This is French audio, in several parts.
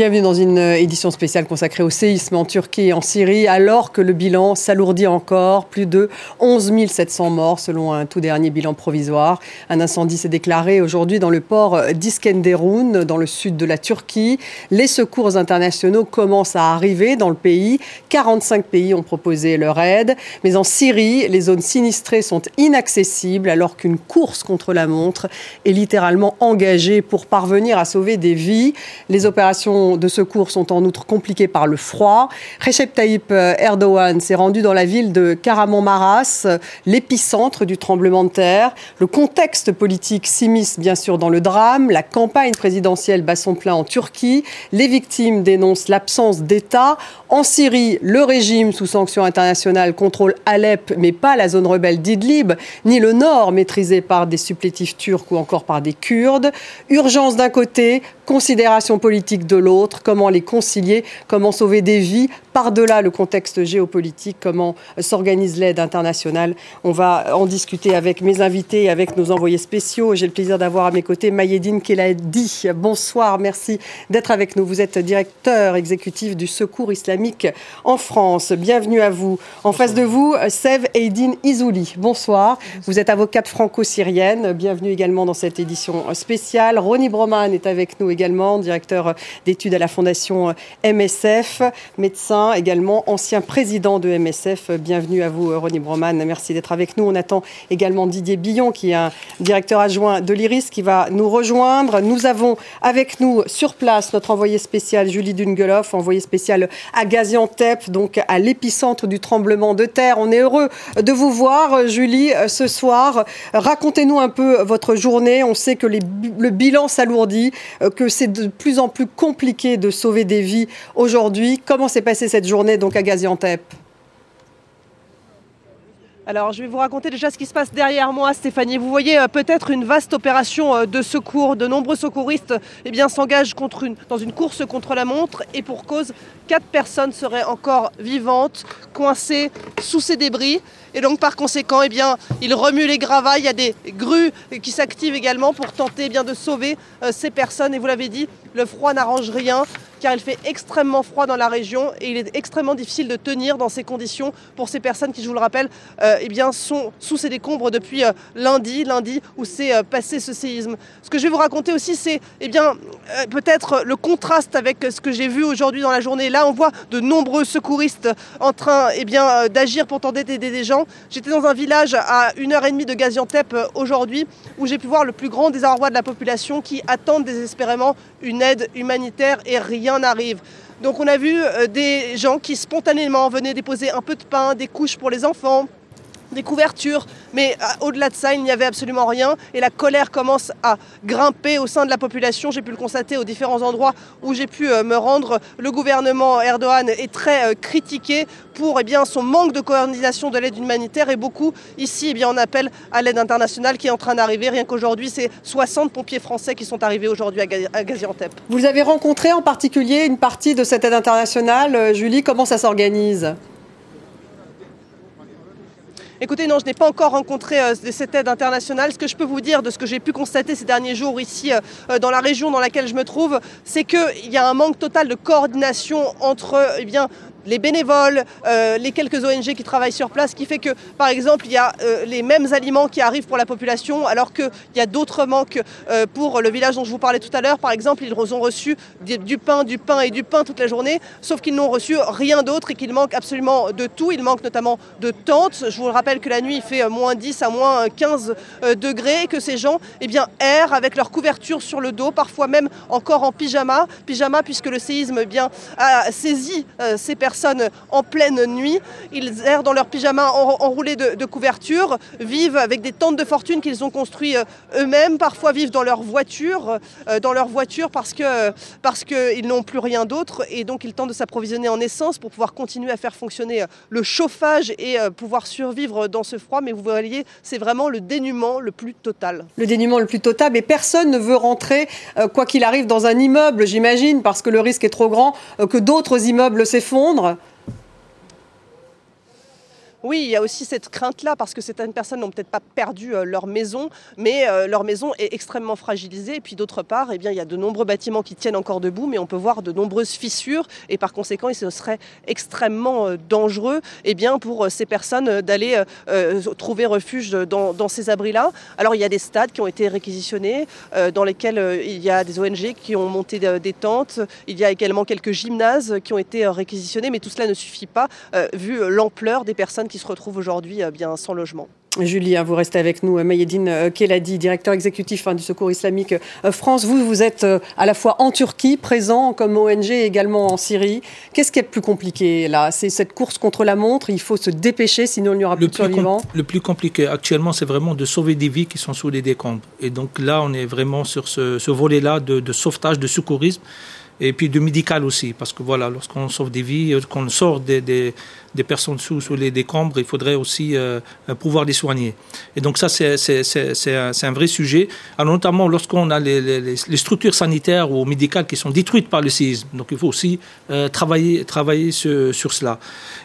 Bienvenue dans une édition spéciale consacrée au séisme en Turquie et en Syrie, alors que le bilan s'alourdit encore. Plus de 11 700 morts selon un tout dernier bilan provisoire. Un incendie s'est déclaré aujourd'hui dans le port d'Iskenderun, dans le sud de la Turquie. Les secours internationaux commencent à arriver dans le pays. 45 pays ont proposé leur aide. Mais en Syrie, les zones sinistrées sont inaccessibles, alors qu'une course contre la montre est littéralement engagée pour parvenir à sauver des vies. Les opérations de secours sont en outre compliquées par le froid. Recep Tayyip Erdogan s'est rendu dans la ville de Kahramanmaraş, l'épicentre du tremblement de terre. Le contexte politique s'immisce bien sûr dans le drame. La campagne présidentielle bat son plein en Turquie. Les victimes dénoncent l'absence d'État. En Syrie, le régime sous sanctions internationales contrôle Alep, mais pas la zone rebelle d'Idlib, ni le nord maîtrisé par des supplétifs turcs ou encore par des Kurdes. Urgence d'un côté, considération politique de l'autre, comment les concilier, comment sauver des vies par-delà le contexte géopolitique, comment s'organise l'aide internationale. On va en discuter avec mes invités et avec nos envoyés spéciaux. J'ai le plaisir d'avoir à mes côtés Mayedine Keladi. Bonsoir, merci d'être avec nous. Vous êtes directeur exécutif du Secours islamique en France. Bienvenue à vous. En face de vous, Sev Eidin Izouli. Bonsoir. Vous êtes avocate franco-syrienne. Bienvenue également dans cette édition spéciale. Ronnie Broman est avec nous également, directeur d'études à la Fondation MSF, médecin également ancien président de MSF. Bienvenue à vous, Ronnie Broman. Merci d'être avec nous. On attend également Didier Billon, qui est un directeur adjoint de l'IRIS, qui va nous rejoindre. Nous avons avec nous sur place notre envoyé spécial Julie Dungeloff, envoyé spécial à Gaziantep, donc à l'épicentre du tremblement de terre. On est heureux de vous voir, Julie, ce soir. Racontez-nous un peu votre journée. On sait que le bilan s'alourdit, c'est de plus en plus compliqué de sauver des vies aujourd'hui. Comment s'est passé cette journée donc à Gaziantep? Alors, je vais vous raconter déjà ce qui se passe derrière moi, Stéphanie. Vous voyez euh, peut-être une vaste opération euh, de secours. De nombreux secouristes eh s'engagent dans une course contre la montre et pour cause, quatre personnes seraient encore vivantes, coincées sous ces débris. Et donc, par conséquent, eh bien, ils remuent les gravats. Il y a des grues qui s'activent également pour tenter eh de sauver euh, ces personnes. Et vous l'avez dit, le froid n'arrange rien car il fait extrêmement froid dans la région et il est extrêmement difficile de tenir dans ces conditions pour ces personnes qui, je vous le rappelle, euh, eh bien, sont sous ces décombres depuis euh, lundi, lundi où s'est euh, passé ce séisme. Ce que je vais vous raconter aussi, c'est eh peut-être le contraste avec ce que j'ai vu aujourd'hui dans la journée. Là, on voit de nombreux secouristes en train eh d'agir pour tenter d'aider des gens. J'étais dans un village à une heure et demie de Gaziantep aujourd'hui où j'ai pu voir le plus grand désarroi de la population qui attendent désespérément une aide humanitaire et rien arrive. Donc on a vu euh, des gens qui spontanément venaient déposer un peu de pain, des couches pour les enfants, des couvertures, mais euh, au-delà de ça, il n'y avait absolument rien. Et la colère commence à grimper au sein de la population. J'ai pu le constater aux différents endroits où j'ai pu euh, me rendre. Le gouvernement Erdogan est très critiqué pour eh son manque de coordination de l'aide humanitaire. Et beaucoup ici, eh bien, on appelle à l'aide internationale qui est en train d'arriver. Rien qu'aujourd'hui, c'est 60 pompiers français qui sont arrivés aujourd'hui à Gaziantep. Vous avez rencontré en particulier une partie de cette aide internationale. Julie, comment ça s'organise? Écoutez, non, je n'ai pas encore rencontré euh, cette aide internationale. Ce que je peux vous dire de ce que j'ai pu constater ces derniers jours ici euh, euh, dans la région dans laquelle je me trouve, c'est qu'il y a un manque total de coordination entre eh bien, les bénévoles, euh, les quelques ONG qui travaillent sur place, qui fait que, par exemple, il y a euh, les mêmes aliments qui arrivent pour la population, alors qu'il y a d'autres manques euh, pour le village dont je vous parlais tout à l'heure. Par exemple, ils ont reçu du pain, du pain et du pain toute la journée, sauf qu'ils n'ont reçu rien d'autre et qu'il manque absolument de tout. Il manque notamment de tentes. Je vous rappelle que la nuit, il fait moins 10 à moins 15 degrés et que ces gens eh bien, errent avec leur couverture sur le dos, parfois même encore en pyjama. Pyjama puisque le séisme eh bien, a saisi ces personnes en pleine nuit. Ils errent dans leur pyjama enroulés de, de couverture, vivent avec des tentes de fortune qu'ils ont construites euh, eux-mêmes, parfois vivent dans leur voiture, euh, dans leur voiture parce parce qu'ils n'ont plus rien d'autre et donc ils tentent de s'approvisionner en essence pour pouvoir continuer à faire fonctionner euh, le chauffage et pouvoir survivre dans ce froid. Mais vous voyez, c'est vraiment le dénuement le plus total. Le dénuement le plus total, mais personne ne veut rentrer, quoi qu'il arrive, dans un immeuble, j'imagine, parce que le risque est trop grand que d'autres immeubles s'effondrent comprendre oui, il y a aussi cette crainte-là, parce que certaines personnes n'ont peut-être pas perdu euh, leur maison, mais euh, leur maison est extrêmement fragilisée. Et puis d'autre part, eh bien, il y a de nombreux bâtiments qui tiennent encore debout, mais on peut voir de nombreuses fissures. Et par conséquent, ce serait extrêmement euh, dangereux eh bien, pour ces personnes d'aller trouver refuge dans, dans ces abris-là. Alors il y a des stades qui ont été réquisitionnés, dans lesquels il y a des ONG qui ont monté des tentes. Il y a également quelques gymnases qui ont été réquisitionnés, mais tout cela ne suffit pas, vu l'ampleur des personnes qui se retrouvent aujourd'hui euh, bien sans logement. Julie, vous restez avec nous. Mayedine euh, Keladi, directeur exécutif hein, du Secours islamique euh, France. Vous, vous êtes à la fois en Turquie, présent comme ONG, et également en Syrie. Qu'est-ce qui est le plus compliqué là? C'est cette course contre la montre. Il faut se dépêcher, sinon il n'y aura plus de survivants. Le plus compliqué actuellement, c'est vraiment de sauver des vies qui sont sous les décombres. Et donc là, on est vraiment sur ce, volet-là de, de sauvetage, de secourisme et puis de médical aussi, parce que voilà, lorsqu'on sauve des vies, qu'on sort des, des, des, personnes sous, sous les décombres, il faudrait aussi euh, pouvoir les soigner. Et donc ça, c'est un, un, vrai sujet, Alors, notamment lorsqu'on a les, les, structures sanitaires ou médicales qui sont détruites par le séisme. Donc il faut aussi euh, travailler, travailler sur, cela.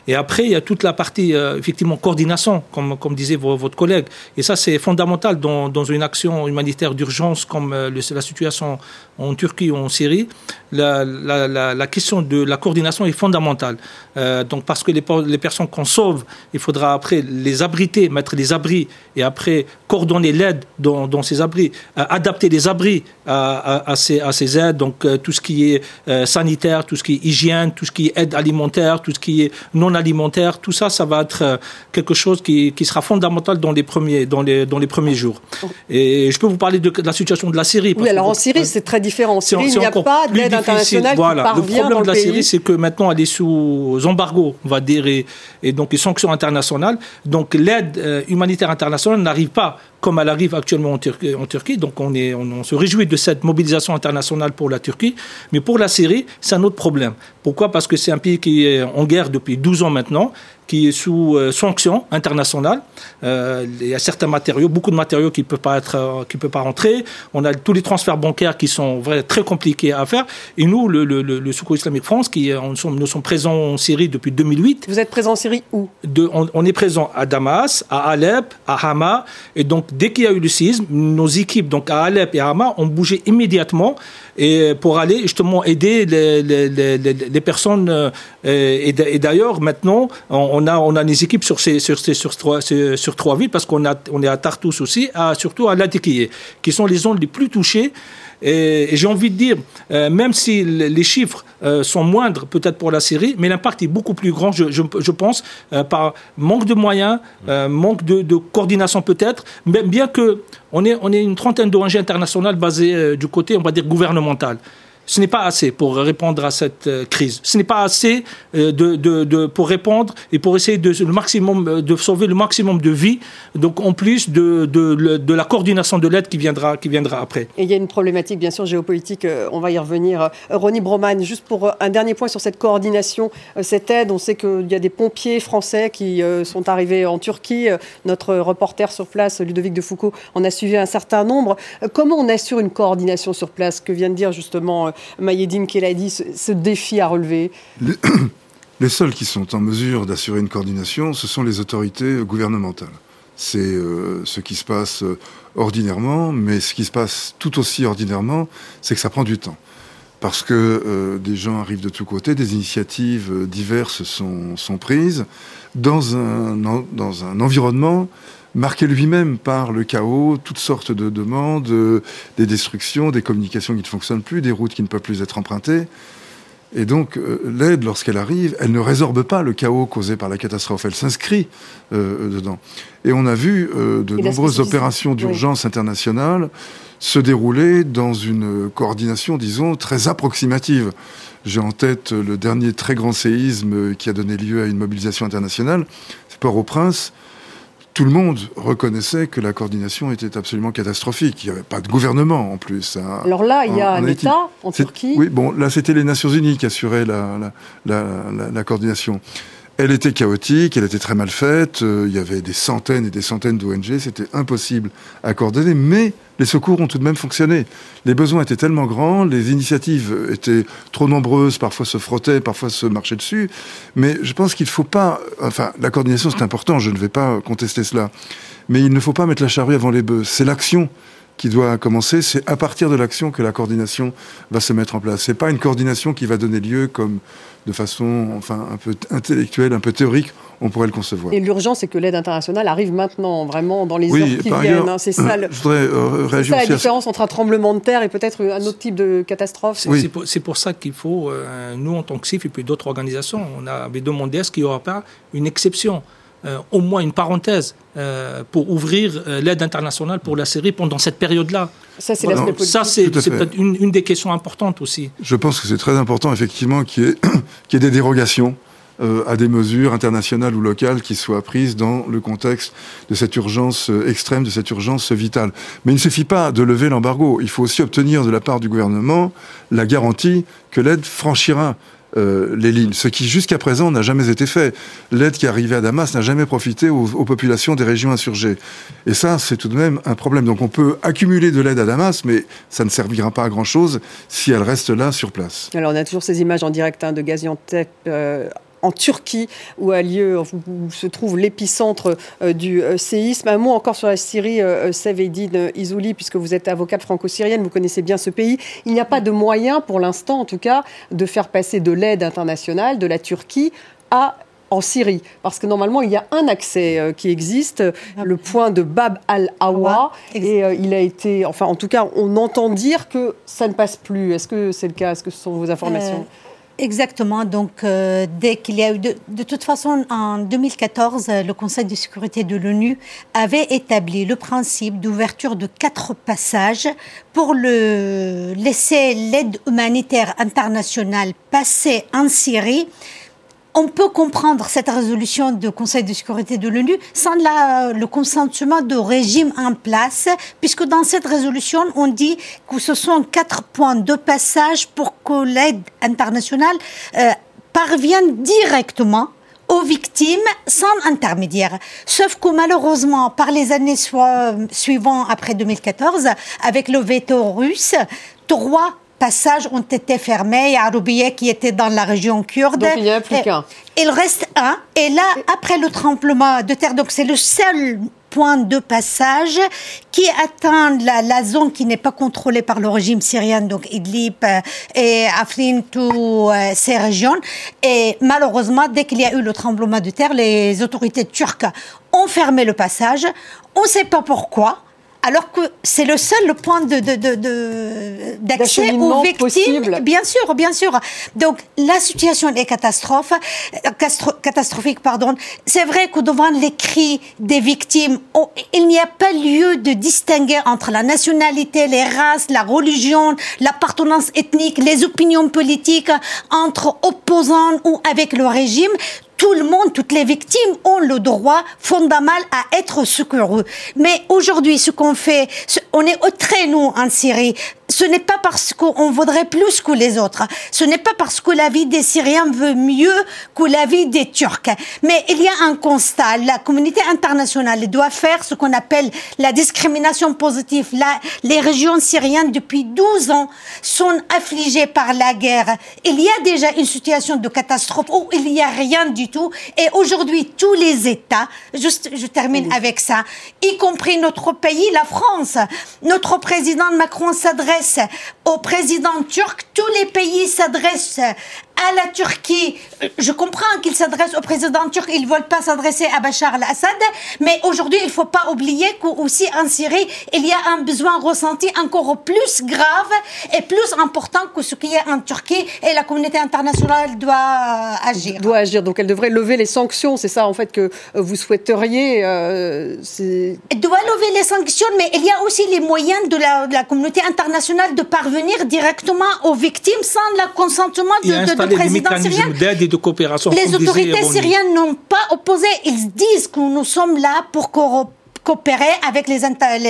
Et après, il y a toute la partie, euh, effectivement, coordination, comme, comme disait votre collègue. Et ça, c'est fondamental dans, dans, une action humanitaire d'urgence comme la situation en Turquie ou en Syrie. La, la, question de la coordination est fondamentale. Euh, donc parce que les, les personnes qu'on sauve, il faudra après les abriter, mettre des abris et après coordonner l'aide dans, ces abris, euh, adapter les abris à, ces, à, ces, aides, donc euh, tout ce qui est sanitaire, tout ce qui est hygiène, tout ce qui est aide alimentaire, tout ce qui est non alimentaire, tout ça, ça va être quelque chose qui, qui, sera fondamental dans les premiers, dans les, dans les premiers jours. Et je peux vous parler de, la situation de la Syrie. oui, alors en Syrie, c'est très différent. En Syrie, il n'y a pas d'aide voilà. Le problème de la Syrie, c'est que maintenant, elle est sous embargo, on va dire, et, donc les sanctions internationales. Donc l'aide euh, humanitaire internationale n'arrive pas comme elle arrive actuellement en, Turquie. Donc on, est, on, se réjouit de cette mobilisation internationale pour la Turquie. Mais pour la Syrie, c'est un autre problème. Pourquoi? Parce que c'est un pays qui est en guerre depuis 12 ans maintenant qui est sous euh, sanction internationale. Euh, il y a certains matériaux, beaucoup de matériaux qui ne peuvent pas être, euh, qui peuvent pas rentrer. On a tous les transferts bancaires qui sont très compliqués à faire. Et nous, le, le, le, Secours islamique France, qui nous sommes, nous sommes présents en Syrie depuis 2008. Vous êtes présent en Syrie où? De, on, est présent à Damas, à Alep, à Hama. Et donc, dès qu'il y a eu le séisme, nos équipes, donc à Alep et à Hama, ont bougé immédiatement et pour aller justement aider les, personnes. Euh, et, d'ailleurs, maintenant, on a, on des équipes sur, trois, villes parce qu'on on est à Tartus aussi, à, surtout à Latakia, qui sont les zones les plus touchées. Et, j'ai envie de dire, euh, même si les chiffres euh, sont moindres peut-être pour la Syrie, mais l'impact est beaucoup plus grand, je, pense, euh, par manque de moyens, manque de, coordination peut-être, bien que on est, on est une trentaine d'ONG internationales basées du côté, on va dire, gouvernemental ce n'est pas assez pour répondre à cette euh, crise. Ce n'est pas assez euh, de, pour répondre et pour essayer de, le maximum, euh, de sauver le maximum de vies, donc en plus de, de la coordination de l'aide qui viendra, qui viendra après. Et il y a une problématique, bien sûr, géopolitique, on va y revenir. Ronnie Broman, juste pour un dernier point sur cette coordination, cette aide, on sait qu'il y a des pompiers français qui sont arrivés en Turquie. Notre reporter sur place, Ludovic de Foucault, en a suivi un certain nombre. Comment on assure une coordination sur place? Que vient de dire justement Mayedine Keladi, ce, ce défi à relever les, seuls qui sont en mesure d'assurer une coordination, ce sont les autorités gouvernementales. C'est euh, ce qui se passe euh, ordinairement, mais ce qui se passe tout aussi ordinairement, c'est que ça prend du temps. Parce que euh, des gens arrivent de tous côtés, des initiatives diverses sont, prises dans un, dans un environnement marqué lui-même par le chaos, toutes sortes de demandes, euh, des destructions, des communications qui ne fonctionnent plus, des routes qui ne peuvent plus être empruntées. Et donc, euh, l'aide, lorsqu'elle arrive, elle ne résorbe pas le chaos causé par la catastrophe, elle s'inscrit euh, dedans. Et on a vu de nombreuses opérations d'urgence internationales se dérouler dans une coordination, disons, très approximative. J'ai en tête le dernier très grand séisme qui a donné lieu à une mobilisation internationale, c'est Port-au-Prince, tout le monde reconnaissait que la coordination était absolument catastrophique. Il n'y avait pas de gouvernement en plus. Hein. Alors là, il y a un État en Turquie. Oui, bon, là c'était les Nations Unies qui assuraient la, la, la, la coordination. Elle était chaotique, elle était très mal faite, euh, il y avait des centaines et des centaines d'ONG, c'était impossible à coordonner, mais les secours ont tout de même fonctionné. Les besoins étaient tellement grands, les initiatives étaient trop nombreuses, parfois se frottaient, parfois se marchaient dessus, mais je pense qu'il ne faut pas... Enfin, la coordination c'est important, je ne vais pas contester cela, mais il ne faut pas mettre la charrue avant les bœufs, c'est l'action qui doit commencer, c'est à partir de l'action que la coordination va se mettre en place. C'est pas une coordination qui va donner lieu comme de façon enfin un peu intellectuelle, un peu théorique, on pourrait le concevoir. Et l'urgence, c'est que l'aide internationale arrive maintenant, vraiment dans les heures qui viennent. Hein. c'est ça, je voudrais, euh, réagir la différence entre un tremblement de terre et peut-être un autre type de catastrophe. C'est pour, pour, ça qu'il faut, euh, nous en tant que CIF et puis d'autres organisations, on avait demandé à ce qu'il n'y aura pas une exception. Euh, au moins une parenthèse euh, pour ouvrir euh, l'aide internationale pour la Syrie pendant cette période-là. Ça, c'est c'est peut-être une, des questions importantes aussi. Je pense que c'est très important, effectivement, qu'il y, ait des dérogations à des mesures internationales ou locales qui soient prises dans le contexte de cette urgence extrême, de cette urgence vitale. Mais il ne suffit pas de lever l'embargo. Il faut aussi obtenir de la part du gouvernement la garantie que l'aide franchira euh, les lignes, ce qui jusqu'à présent n'a jamais été fait. L'aide qui arrivée à Damas n'a jamais profité aux, populations des régions insurgées. Et ça, c'est tout de même un problème. Donc on peut accumuler de l'aide à Damas, mais ça ne servira pas à grand-chose si elle reste là sur place. Alors on a toujours ces images en direct hein, de Gaziantep euh, en Turquie, où, a lieu, où se trouve l'épicentre euh, du euh, séisme. Un mot encore sur la Syrie, euh, Seveydine Izouli, puisque vous êtes avocate franco-syrienne, vous connaissez bien ce pays. Il n'y a pas de moyen, pour l'instant en tout cas, de faire passer de l'aide internationale de la Turquie à en Syrie, parce que normalement il y a un accès qui existe, le point de Bab al-Awa, et il a été, enfin en tout cas on entend dire que ça ne passe plus. Est-ce que c'est le cas? Est-ce que ce sont vos informations? Exactement. Donc, euh, dès qu'il y a eu. De, de, toute façon, en 2014, le Conseil de sécurité de l'ONU avait établi le principe d'ouverture de quatre passages pour le, laisser l'aide humanitaire internationale passer en Syrie on peut comprendre cette résolution du Conseil de sécurité de l'ONU sans le consentement de régime en place, puisque dans cette résolution, on dit que ce sont quatre points de passage pour que l'aide internationale euh, parvienne directement aux victimes sans intermédiaire. Sauf que malheureusement, par les années suivantes, après 2014, avec le veto russe, trois passages ont été fermés. Il y a Aroubieh qui était dans la région kurde. Donc il n'y a plus qu'un. Il reste un. Et là, après le tremblement de terre, donc c'est le seul point de passage qui atteint la, zone qui n'est pas contrôlée par le régime syrien, donc Idlib euh, et Afrin, toutes euh, ces régions. Et malheureusement, dès qu'il y a eu le tremblement de terre, les autorités turques ont fermé le passage. On ne sait pas pourquoi alors que c'est le seul point de, d'accès aux victimes. Bien sûr, bien sûr. Donc la situation est catastrophe, catastrophique. Pardon. C'est vrai que devant les cris des victimes, il n'y a pas lieu de distinguer entre la nationalité, les races, la religion, l'appartenance ethnique, les opinions politiques, entre opposants ou avec le régime tout le monde, toutes les victimes ont le droit fondamental à être secourus. Mais aujourd'hui, ce qu'on fait, on est au nous, en Syrie ce n'est pas parce qu'on voudrait plus que les autres. Ce n'est pas parce que la vie des Syriens veut mieux que la vie des Turcs. Mais il y a un constat. La communauté internationale doit faire ce qu'on appelle la discrimination positive. les régions syriennes, depuis 12 ans, sont affligées par la guerre. Il y a déjà une situation de catastrophe où il n'y a rien du tout. Et aujourd'hui, tous les États, juste, je termine avec ça, y compris notre pays, la France, notre président Macron s'adresse au président turc, tous les pays s'adressent à la Turquie. Je comprends qu'ils s'adressent au président turc, ils ne veulent pas s'adresser à Bachar al-Assad, mais aujourd'hui, il ne faut pas oublier qu'aussi en Syrie, il y a un besoin ressenti encore plus grave et plus important que ce qui est en Turquie, et la communauté internationale doit agir. Doit agir, donc elle devrait lever les sanctions, c'est ça en fait que vous souhaiteriez euh, Elle doit lever les sanctions, mais il y a aussi les moyens de la, de la communauté internationale de parvenir directement aux victimes sans le consentement de, les mécanismes d'aide et de coopération. Les autorités syriennes n'ont pas opposé. Ils disent que nous sommes là pour coopérer avec les,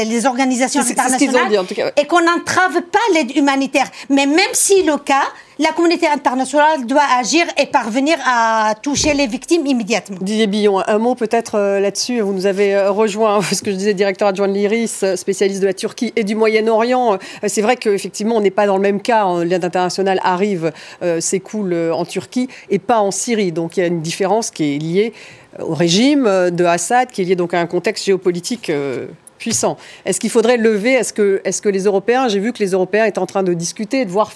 les, organisations internationales et qu'on n'entrave pas l'aide humanitaire. Mais même si le cas, la communauté internationale doit agir et parvenir à toucher les victimes immédiatement. Didier Billon, un mot peut-être euh, là-dessus. Vous nous avez euh, rejoint, ce que je disais, directeur adjoint de l'IRIS, euh, spécialiste de la Turquie et du Moyen-Orient. C'est vrai qu'effectivement, on n'est pas dans le même cas. L'aide internationale arrive, s'écoule en Turquie et pas en Syrie. Donc il y a une différence qui est liée au régime de Assad, qui est liée donc à un contexte géopolitique puissant. Est-ce qu'il faudrait lever Est-ce que, que les Européens, j'ai vu que les Européens étaient en train de discuter, de voir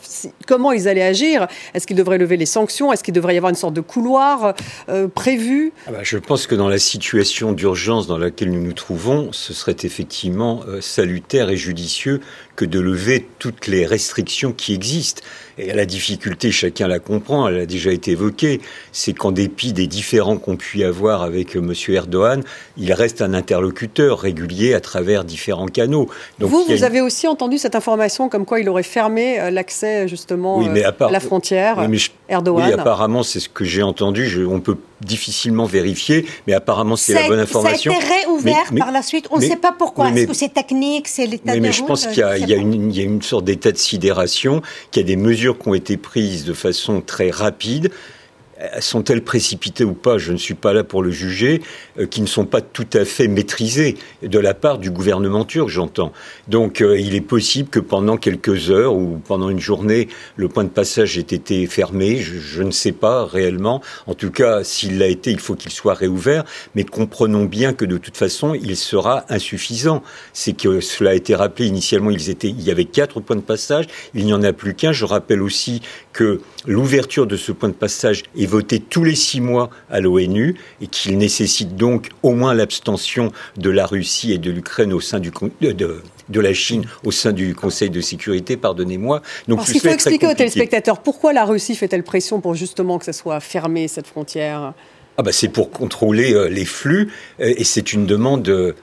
comment ils allaient agir. Est-ce qu'ils devraient lever les sanctions? Est-ce qu'il devrait y avoir une sorte de couloir euh, prévu? Ah bah, Je pense que dans la situation d'urgence dans laquelle nous nous trouvons, ce serait effectivement euh, salutaire et judicieux que de lever toutes les restrictions qui existent. Et la difficulté, chacun la comprend, elle a déjà été évoquée, c'est qu'en dépit des différends qu'on puisse avoir avec euh, M. Erdogan, il reste un interlocuteur régulier à travers différents canaux. vous, vous avez aussi entendu cette information comme quoi il aurait fermé euh, l'accès justement euh, à, la frontière, oui, Erdogan Oui, apparemment, c'est ce que j'ai entendu. Je, on peut difficilement vérifier, mais apparemment c'est la bonne information. Ça a été réouvert par la suite. On ne sait pas pourquoi. Est-ce que c'est technique, c'est l'état de Mais je pense qu'il y, y, a une sorte d'état de sidération, qu'il y a des mesures qui ont été prises de façon très rapide sont-elles précipitées ou pas Je ne suis pas là pour le juger, euh, qui ne sont pas tout à fait maîtrisées de la part du gouvernement turc, j'entends. Donc euh, il est possible que pendant quelques heures ou pendant une journée, le point de passage ait été fermé. Je, ne sais pas réellement. En tout cas, s'il l'a été, il faut qu'il soit réouvert. Mais comprenons bien que de toute façon, il sera insuffisant. C'est que cela a été rappelé initialement. Il y avait quatre points de passage. Il n'y en a plus qu'un. Je rappelle aussi que l'ouverture de ce point de passage est votée tous les six mois à l'ONU et qu'il nécessite donc au moins l'abstention de la Russie et de l'Ukraine au sein du de, de la Chine au sein du Conseil de sécurité, pardonnez-moi. Donc Parce qu'il faut expliquer aux téléspectateurs pourquoi la Russie fait-elle pression pour justement que ça soit fermé, cette frontière? Ah bah c'est pour contrôler euh, les flux euh, et c'est une demande euh,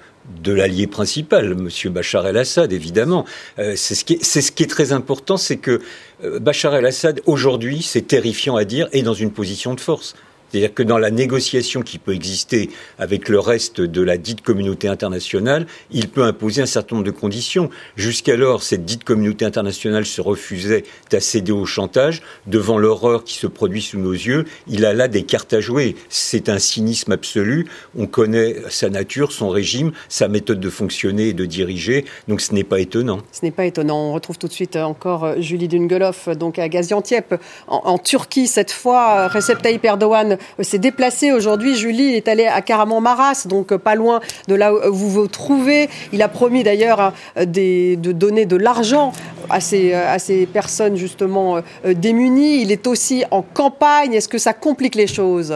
de l'allié principal, M. Bachar el-Assad, évidemment. Euh, c'est ce, qui est très important, c'est que euh, Bachar el-Assad, aujourd'hui, c'est terrifiant à dire, est dans une position de force. C'est-à-dire que dans la négociation qui peut exister avec le reste de la dite communauté internationale, il peut imposer un certain nombre de conditions. Jusqu'alors, cette dite communauté internationale se refusait à céder au chantage. Devant l'horreur qui se produit sous nos yeux, il a là des cartes à jouer. C'est un cynisme absolu. On connaît sa nature, son régime, sa méthode de fonctionner et de diriger. Donc ce n'est pas étonnant. Ce n'est pas étonnant. On retrouve tout de suite encore euh, Julie Dungeloff, donc à Gaziantep, en, en Turquie cette fois. Recep Tayyip Erdogan euh, s'est déplacé aujourd'hui. Julie est allée à Caraman-Maras, donc euh, pas loin de là où vous vous trouvez. Il a promis d'ailleurs hein, de donner de l'argent à ces, euh, à ces personnes justement démunies. Il est aussi en campagne. Est-ce que ça complique les choses?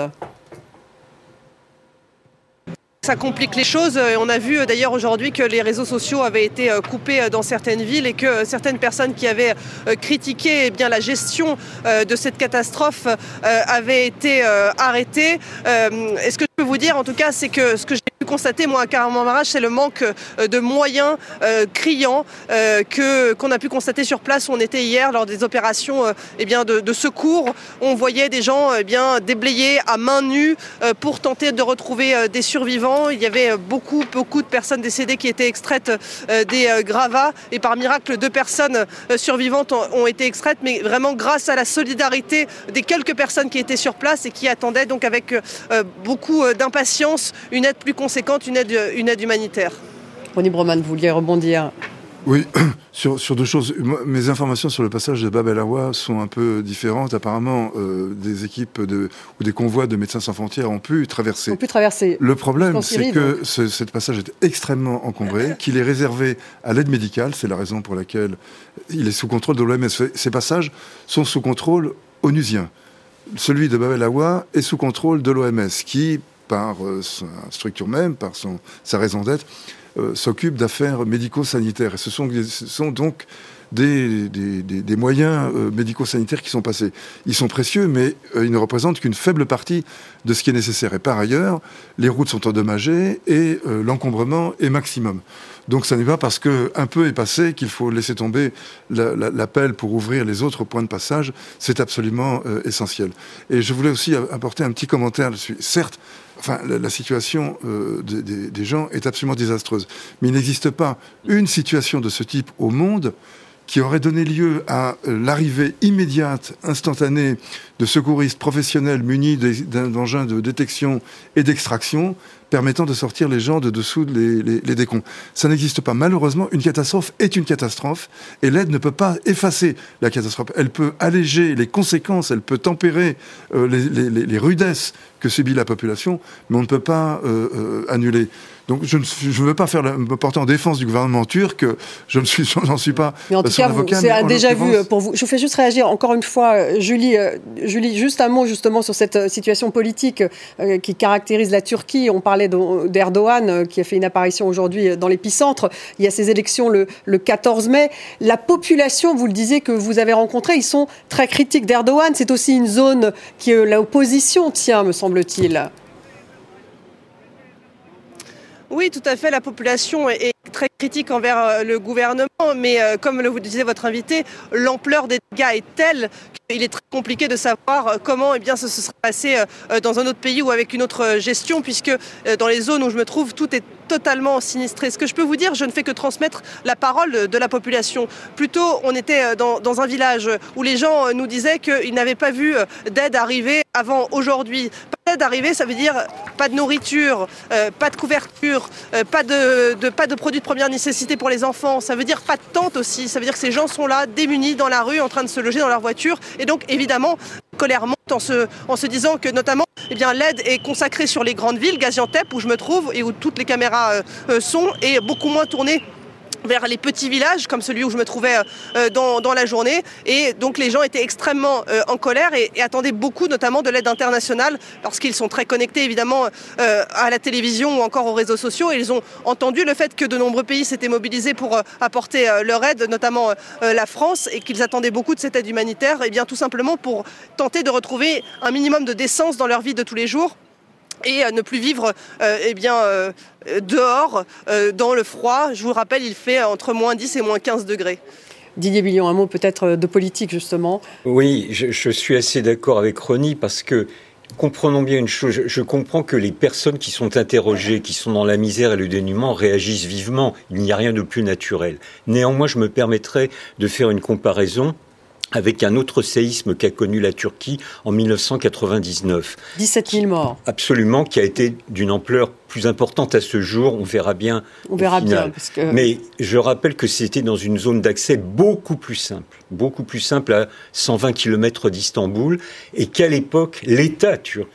Ça complique les choses. On a vu d'ailleurs aujourd'hui que les réseaux sociaux avaient été euh, coupés euh, dans certaines villes et que certaines personnes qui avaient euh, critiqué eh bien, la gestion de cette catastrophe avaient été arrêtées. Peux vous dire, en tout cas, c'est que ce que j'ai pu constater, moi, à Caraman-Marage, c'est le manque de moyens criants que, qu'on a pu constater sur place où on était hier lors des opérations eh bien, de, secours. On voyait des gens eh bien, déblayés à main nue pour tenter de retrouver des survivants il y avait beaucoup, beaucoup de personnes décédées qui étaient extraites euh, des euh, gravats. Et par miracle, deux personnes euh, survivantes ont été extraites, mais vraiment grâce à la solidarité des quelques personnes qui étaient sur place et qui attendaient donc avec beaucoup d'impatience une aide plus conséquente, une aide, une aide humanitaire. Ronnie Broman, vous vouliez rebondir oui, sur, sur, deux choses. Mes informations sur le passage de Bab el Awa sont un peu différentes. Apparemment, euh, des équipes de, ou des convois de Médecins sans frontières ont pu traverser. Ont pu traverser. Le problème, c'est que ce cette passage est extrêmement encombré, qu'il est réservé à l'aide médicale. C'est la raison pour laquelle il est sous contrôle de l'OMS. Ces passages sont sous contrôle onusien. Celui de Bab el Awa est sous contrôle de l'OMS, qui, par euh, sa structure même, par son, sa raison d'être, euh, s'occupe d'affaires médico-sanitaires. Et ce sont, sont donc des, des, moyens euh, médico-sanitaires qui sont passés. Ils sont précieux, mais ils ne représentent qu'une faible partie de ce qui est nécessaire. Et par ailleurs, les routes sont endommagées et l'encombrement est maximum. Donc ce n'est pas parce qu'un peu est passé qu'il faut laisser tomber l'appel pour ouvrir les autres points de passage. C'est absolument essentiel. Et je voulais aussi apporter un petit commentaire là-dessus. Certes, enfin, la, situation euh, des gens est absolument désastreuse. Mais il n'existe pas une situation de ce type au monde qui aurait donné lieu à l'arrivée immédiate, instantanée de secouristes professionnels munis d'engins de détection et d'extraction permettant de sortir les gens de dessous les, décombres. Ça n'existe pas. Malheureusement, une catastrophe est une catastrophe et l'aide ne peut pas effacer la catastrophe. Elle peut alléger les conséquences, elle peut tempérer euh, les, rudesses que subit la population, mais on ne peut pas euh, euh, annuler. Donc je ne veux pas faire me porter en défense du gouvernement turc. Je ne suis, j'en suis pas. Mais en tout cas, c'est un déjà vu pour vous. Je vous fais juste réagir encore une fois, Julie. Julie, juste un mot justement sur cette situation politique qui caractérise la Turquie. On parlait d'Erdogan qui a fait une apparition aujourd'hui dans l'épicentre. Il y a ces élections le, le 14 mai. La population, vous le disiez que vous avez rencontré, ils sont très critiques d'Erdogan. C'est aussi une zone que l'opposition tient, me semble-t-il. Oui, tout à fait. La population est très critique envers euh, le gouvernement, mais euh, comme le disait votre invité, l'ampleur des dégâts est telle qu'il est très compliqué de savoir euh, comment eh bien, se serait passé dans un autre pays ou avec une autre gestion, puisque dans les zones où je me trouve, tout est totalement sinistré. Ce que je peux vous dire, je ne fais que transmettre la parole de la population. Plutôt, on était dans, dans un village où les gens nous disaient qu'ils n'avaient pas vu d'aide arriver avant aujourd'hui. Pas d'aide arriver, ça veut dire pas de nourriture, pas de couverture, pas de, de, pas de produits de première nécessité pour les enfants. Ça veut dire pas de tente aussi. Ça veut dire que ces gens sont là, démunis dans la rue, en train de se loger dans leur voiture. Et donc, évidemment, colère monte en se, disant que notamment eh l'aide est consacrée sur les grandes villes, Gaziantep, où je me trouve et où toutes les caméras euh, euh, sont, et beaucoup moins tournées vers les petits villages comme celui où je me trouvais euh, dans, dans, la journée. Et donc les gens étaient extrêmement euh, en colère et, attendaient beaucoup notamment de l'aide internationale lorsqu'ils sont très connectés évidemment euh, à la télévision ou encore aux réseaux sociaux. Et ils ont entendu le fait que de nombreux pays s'étaient mobilisés pour apporter leur aide, notamment la France, et qu'ils attendaient beaucoup de cette aide humanitaire, et eh bien tout simplement pour tenter de retrouver un minimum de décence dans leur vie de tous les jours et ne plus vivre eh bien, dehors, dans le froid. Je vous rappelle, il fait entre moins 10 et moins 15 degrés. Didier Billon, un mot peut-être de politique justement. Oui, je, suis assez d'accord avec Ronnie parce que comprenons bien une chose, je, comprends que les personnes qui sont interrogées, qui sont dans la misère et le dénuement, réagissent vivement. Il n'y a rien de plus naturel. Néanmoins, je me permettrai de faire une comparaison avec un autre séisme qu'a connu la Turquie en 1999. 17 000 morts. Absolument, qui a été d'une ampleur plus importante à ce jour. On verra bien. On verra bien. Mais je rappelle que c'était dans une zone d'accès beaucoup plus simple, beaucoup plus simple à 120 km d'Istanbul, et qu'à l'époque, l'État turc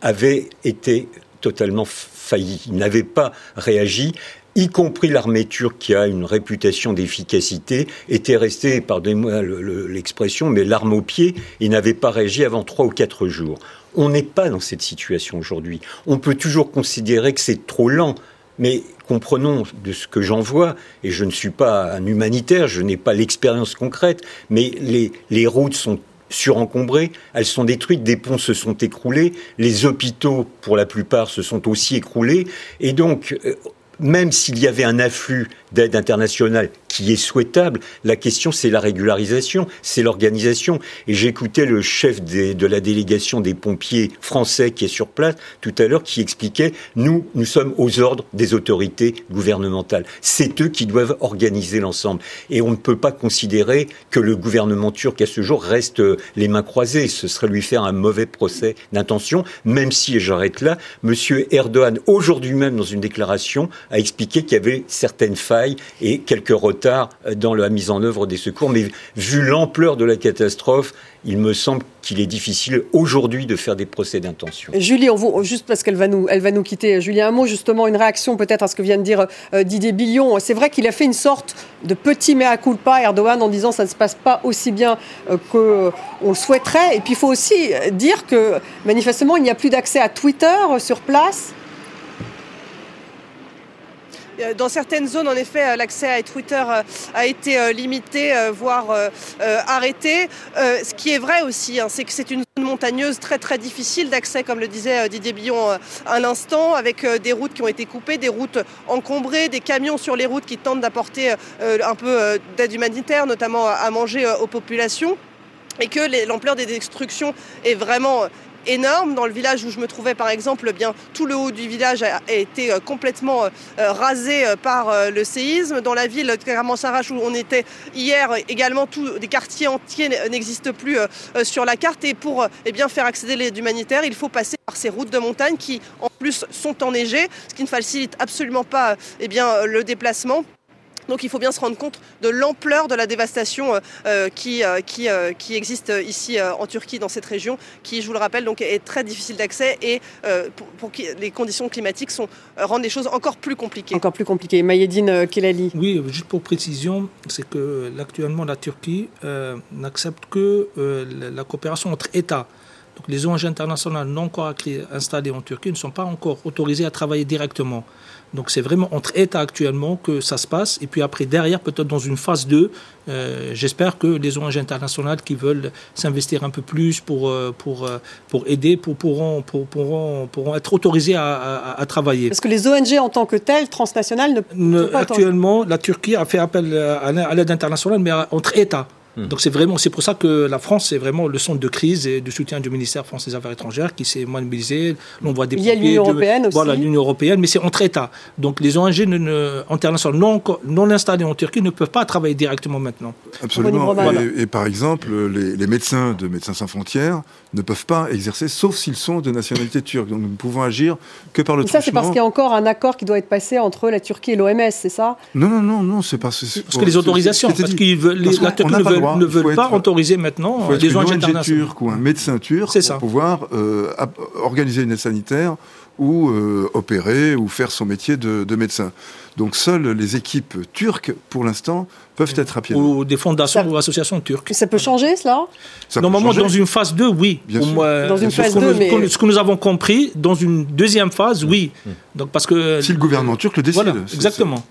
avait été totalement failli. Il n'avait pas réagi y compris l'armée turque qui a une réputation d'efficacité, était restée, pardonnez-moi l'expression, mais l'arme au pied et n'avait pas réagi avant trois ou quatre jours. On n'est pas dans cette situation aujourd'hui. On peut toujours considérer que c'est trop lent, mais comprenons de ce que j'en vois, et je ne suis pas un humanitaire, je n'ai pas l'expérience concrète, mais les, les routes sont surencombrées, elles sont détruites, des ponts se sont écroulés, les hôpitaux, pour la plupart, se sont aussi écroulés, et donc euh, même s'il y avait un afflux d'aide internationale qui est souhaitable, la question c'est la régularisation, c'est l'organisation. Et j'écoutais le chef de la délégation des pompiers français qui est sur place tout à l'heure qui expliquait nous, nous sommes aux ordres des autorités gouvernementales. C'est eux qui doivent organiser l'ensemble. Et on ne peut pas considérer que le gouvernement turc à ce jour reste euh, les mains croisées. Ce serait lui faire un mauvais procès d'intention, même si, et j'arrête là, M. Erdogan, aujourd'hui même dans une déclaration, a expliqué qu'il y avait certaines failles et quelques retards dans la mise en œuvre des secours. Mais vu l'ampleur de la catastrophe, il me semble qu'il est difficile aujourd'hui de faire des procès d'intention. Julie, juste parce qu'elle va nous, va nous quitter. Julie, un mot justement, une réaction peut-être à ce que vient de dire euh, Didier Billon. C'est vrai qu'il a fait une sorte de petit mea culpa Erdogan en disant ça ne se passe pas aussi bien euh, qu'on le souhaiterait. Et puis il faut aussi dire que manifestement il n'y a plus d'accès à Twitter sur place. Euh, dans certaines zones, en effet, euh, l'accès à Twitter euh, a été limité, voire arrêté. Ce qui est vrai aussi, hein, c'est que c'est une zone montagneuse très très difficile d'accès, comme le disait Didier Billon à l'instant, avec des routes qui ont été coupées, des routes encombrées, des camions sur les routes qui tentent d'apporter un peu d'aide humanitaire, notamment à manger aux populations et que l'ampleur des destructions est vraiment énorme. Dans le village où je me trouvais, par exemple, eh bien tout le haut du village a, été complètement rasé par le séisme. Dans la ville de Clermont-Sarrache où on était hier, également, tous des quartiers entiers n'existent plus sur la carte. Et pour eh bien, faire accéder l'aide humanitaire, il faut passer par ces routes de montagne qui, en plus, sont enneigées, ce qui ne facilite absolument pas eh bien, le déplacement. Donc il faut bien se rendre compte de l'ampleur de la dévastation euh, euh, qui, euh, qui, existe ici en Turquie, dans cette région, qui, je vous le rappelle, donc, est très difficile d'accès et pour, pour les conditions climatiques sont, rendent les choses encore plus compliquées. Encore plus compliquées. Mayedine Kelali. Oui, juste pour précision, c'est que actuellement la Turquie n'accepte que la coopération entre États. Donc les ONG internationales non encore installées en Turquie ne sont pas encore autorisées à travailler directement. Donc c'est vraiment entre États actuellement que ça se passe. Et puis après, derrière, peut-être dans une phase 2, euh, j'espère que les ONG internationales qui veulent s'investir un peu plus pour, euh, pour, euh, pour aider pour, pourront, pour, pourront, pourront être autorisés à, à, travailler. Parce que les ONG en tant que telles, transnationales, ne, ne pas Actuellement, la Turquie a fait appel à l'aide internationale, mais entre États. Hmm. Donc c'est vraiment, c'est pour ça que la France c'est vraiment le centre de crise et de soutien du ministère français des Affaires étrangères qui s'est mobilisé. On voit des Il y a l'Union européenne aussi. Voilà l'Union européenne, mais c'est entre États. Donc les ONG ne, internationales non, non installées en Turquie ne peuvent pas travailler directement maintenant. Absolument. Et, par exemple, les, les, médecins de Médecins sans frontières ne peuvent pas exercer, sauf s'ils sont de nationalité turque. Donc nous ne pouvons agir que par le. Et ça c'est parce qu'il y a encore un accord qui doit être passé entre la Turquie et l'OMS, c'est ça? Non non non non, c'est parce, parce que les autorisations, parce que la Turquie ne veut ne veulent pas autoriser maintenant les ONG internationales. turc ou un médecin turc pour pouvoir euh, organiser une aide sanitaire ou euh, opérer ou faire son métier de, médecin. Donc seules les équipes turques, pour l'instant, peuvent être à pied. Ou des fondations ou associations turques. Ça peut changer, cela? Normalement, dans une phase 2, oui. dans une phase 2, mais... Ce que nous avons compris, dans une deuxième phase, oui. Mmh. Donc, parce que... Si le gouvernement turc le décide. exactement.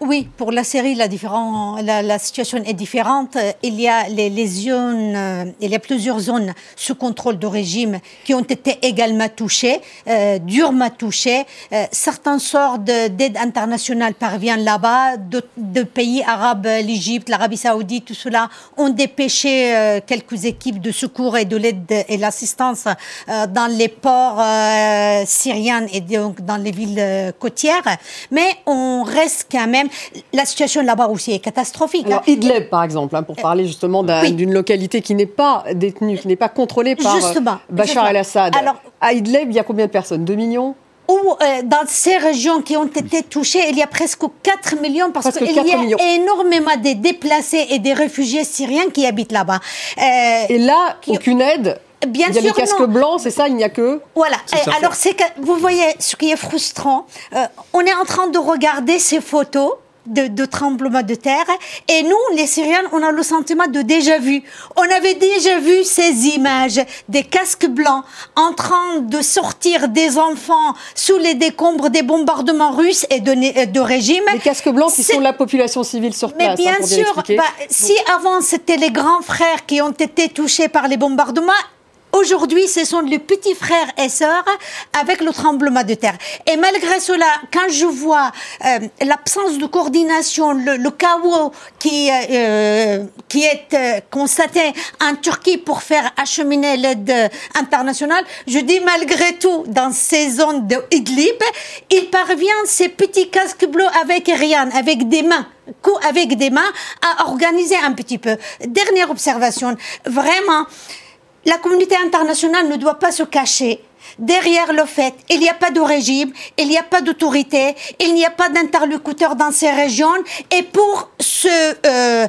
Oui, pour la série, la, situation est différente. Il y a les, zones, euh, il y a plusieurs zones sous contrôle de régime qui ont été également touchées, euh, durement touchées. Euh, certaines sortes d'aide internationale parviennent là-bas. De, pays arabes, l'Égypte, l'Arabie Saoudite, tout cela ont dépêché euh, quelques équipes de secours et de l'aide et l'assistance dans les ports syriens et donc dans les villes côtières. Mais on reste quand même. La situation là-bas aussi est catastrophique. Alors, Idlib, par exemple, hein, pour parler justement d'une localité qui n'est pas détenue, qui n'est pas contrôlée par euh, Bachar el-Assad. Alors, à Idlib, il y a combien de personnes? 2 millions? Ou euh, dans ces régions qui ont été touchées, il y a presque 4 millions parce qu'il y a énormément de déplacés et des réfugiés syriens qui habitent là-bas. Euh, et là, aucune aide Bien il y a les casques blancs, c'est ça, il n'y a que. Voilà. Alors, c'est que vous voyez ce qui est frustrant. Euh, on est en train de regarder ces photos. De, de tremblements de terre. Et nous, les Syriens, on a le sentiment de déjà vu. On avait déjà vu ces images des casques blancs en train de sortir des enfants sous les décombres des bombardements russes et de, de régime. Les casques blancs qui sont la population civile sur place. Mais hein, bien sûr, bah, si avant c'était les grands frères qui ont été touchés par les bombardements, Aujourd'hui, ce sont les petits frères et sœurs avec le tremblement de terre. Et malgré cela, quand je vois euh, l'absence de coordination, le, chaos qui, euh, qui est euh, constaté en Turquie pour faire acheminer l'aide internationale, je dis malgré tout, dans ces zones de Idlib, il parvient ces petits casques bleus avec rien, avec des mains avec des mains, à organiser un petit peu. Dernière observation, vraiment, la communauté internationale ne doit pas se cacher derrière le fait il n'y a pas de régime, il n'y a pas d'autorité, il n'y a pas d'interlocuteur dans ces régions et pour se euh,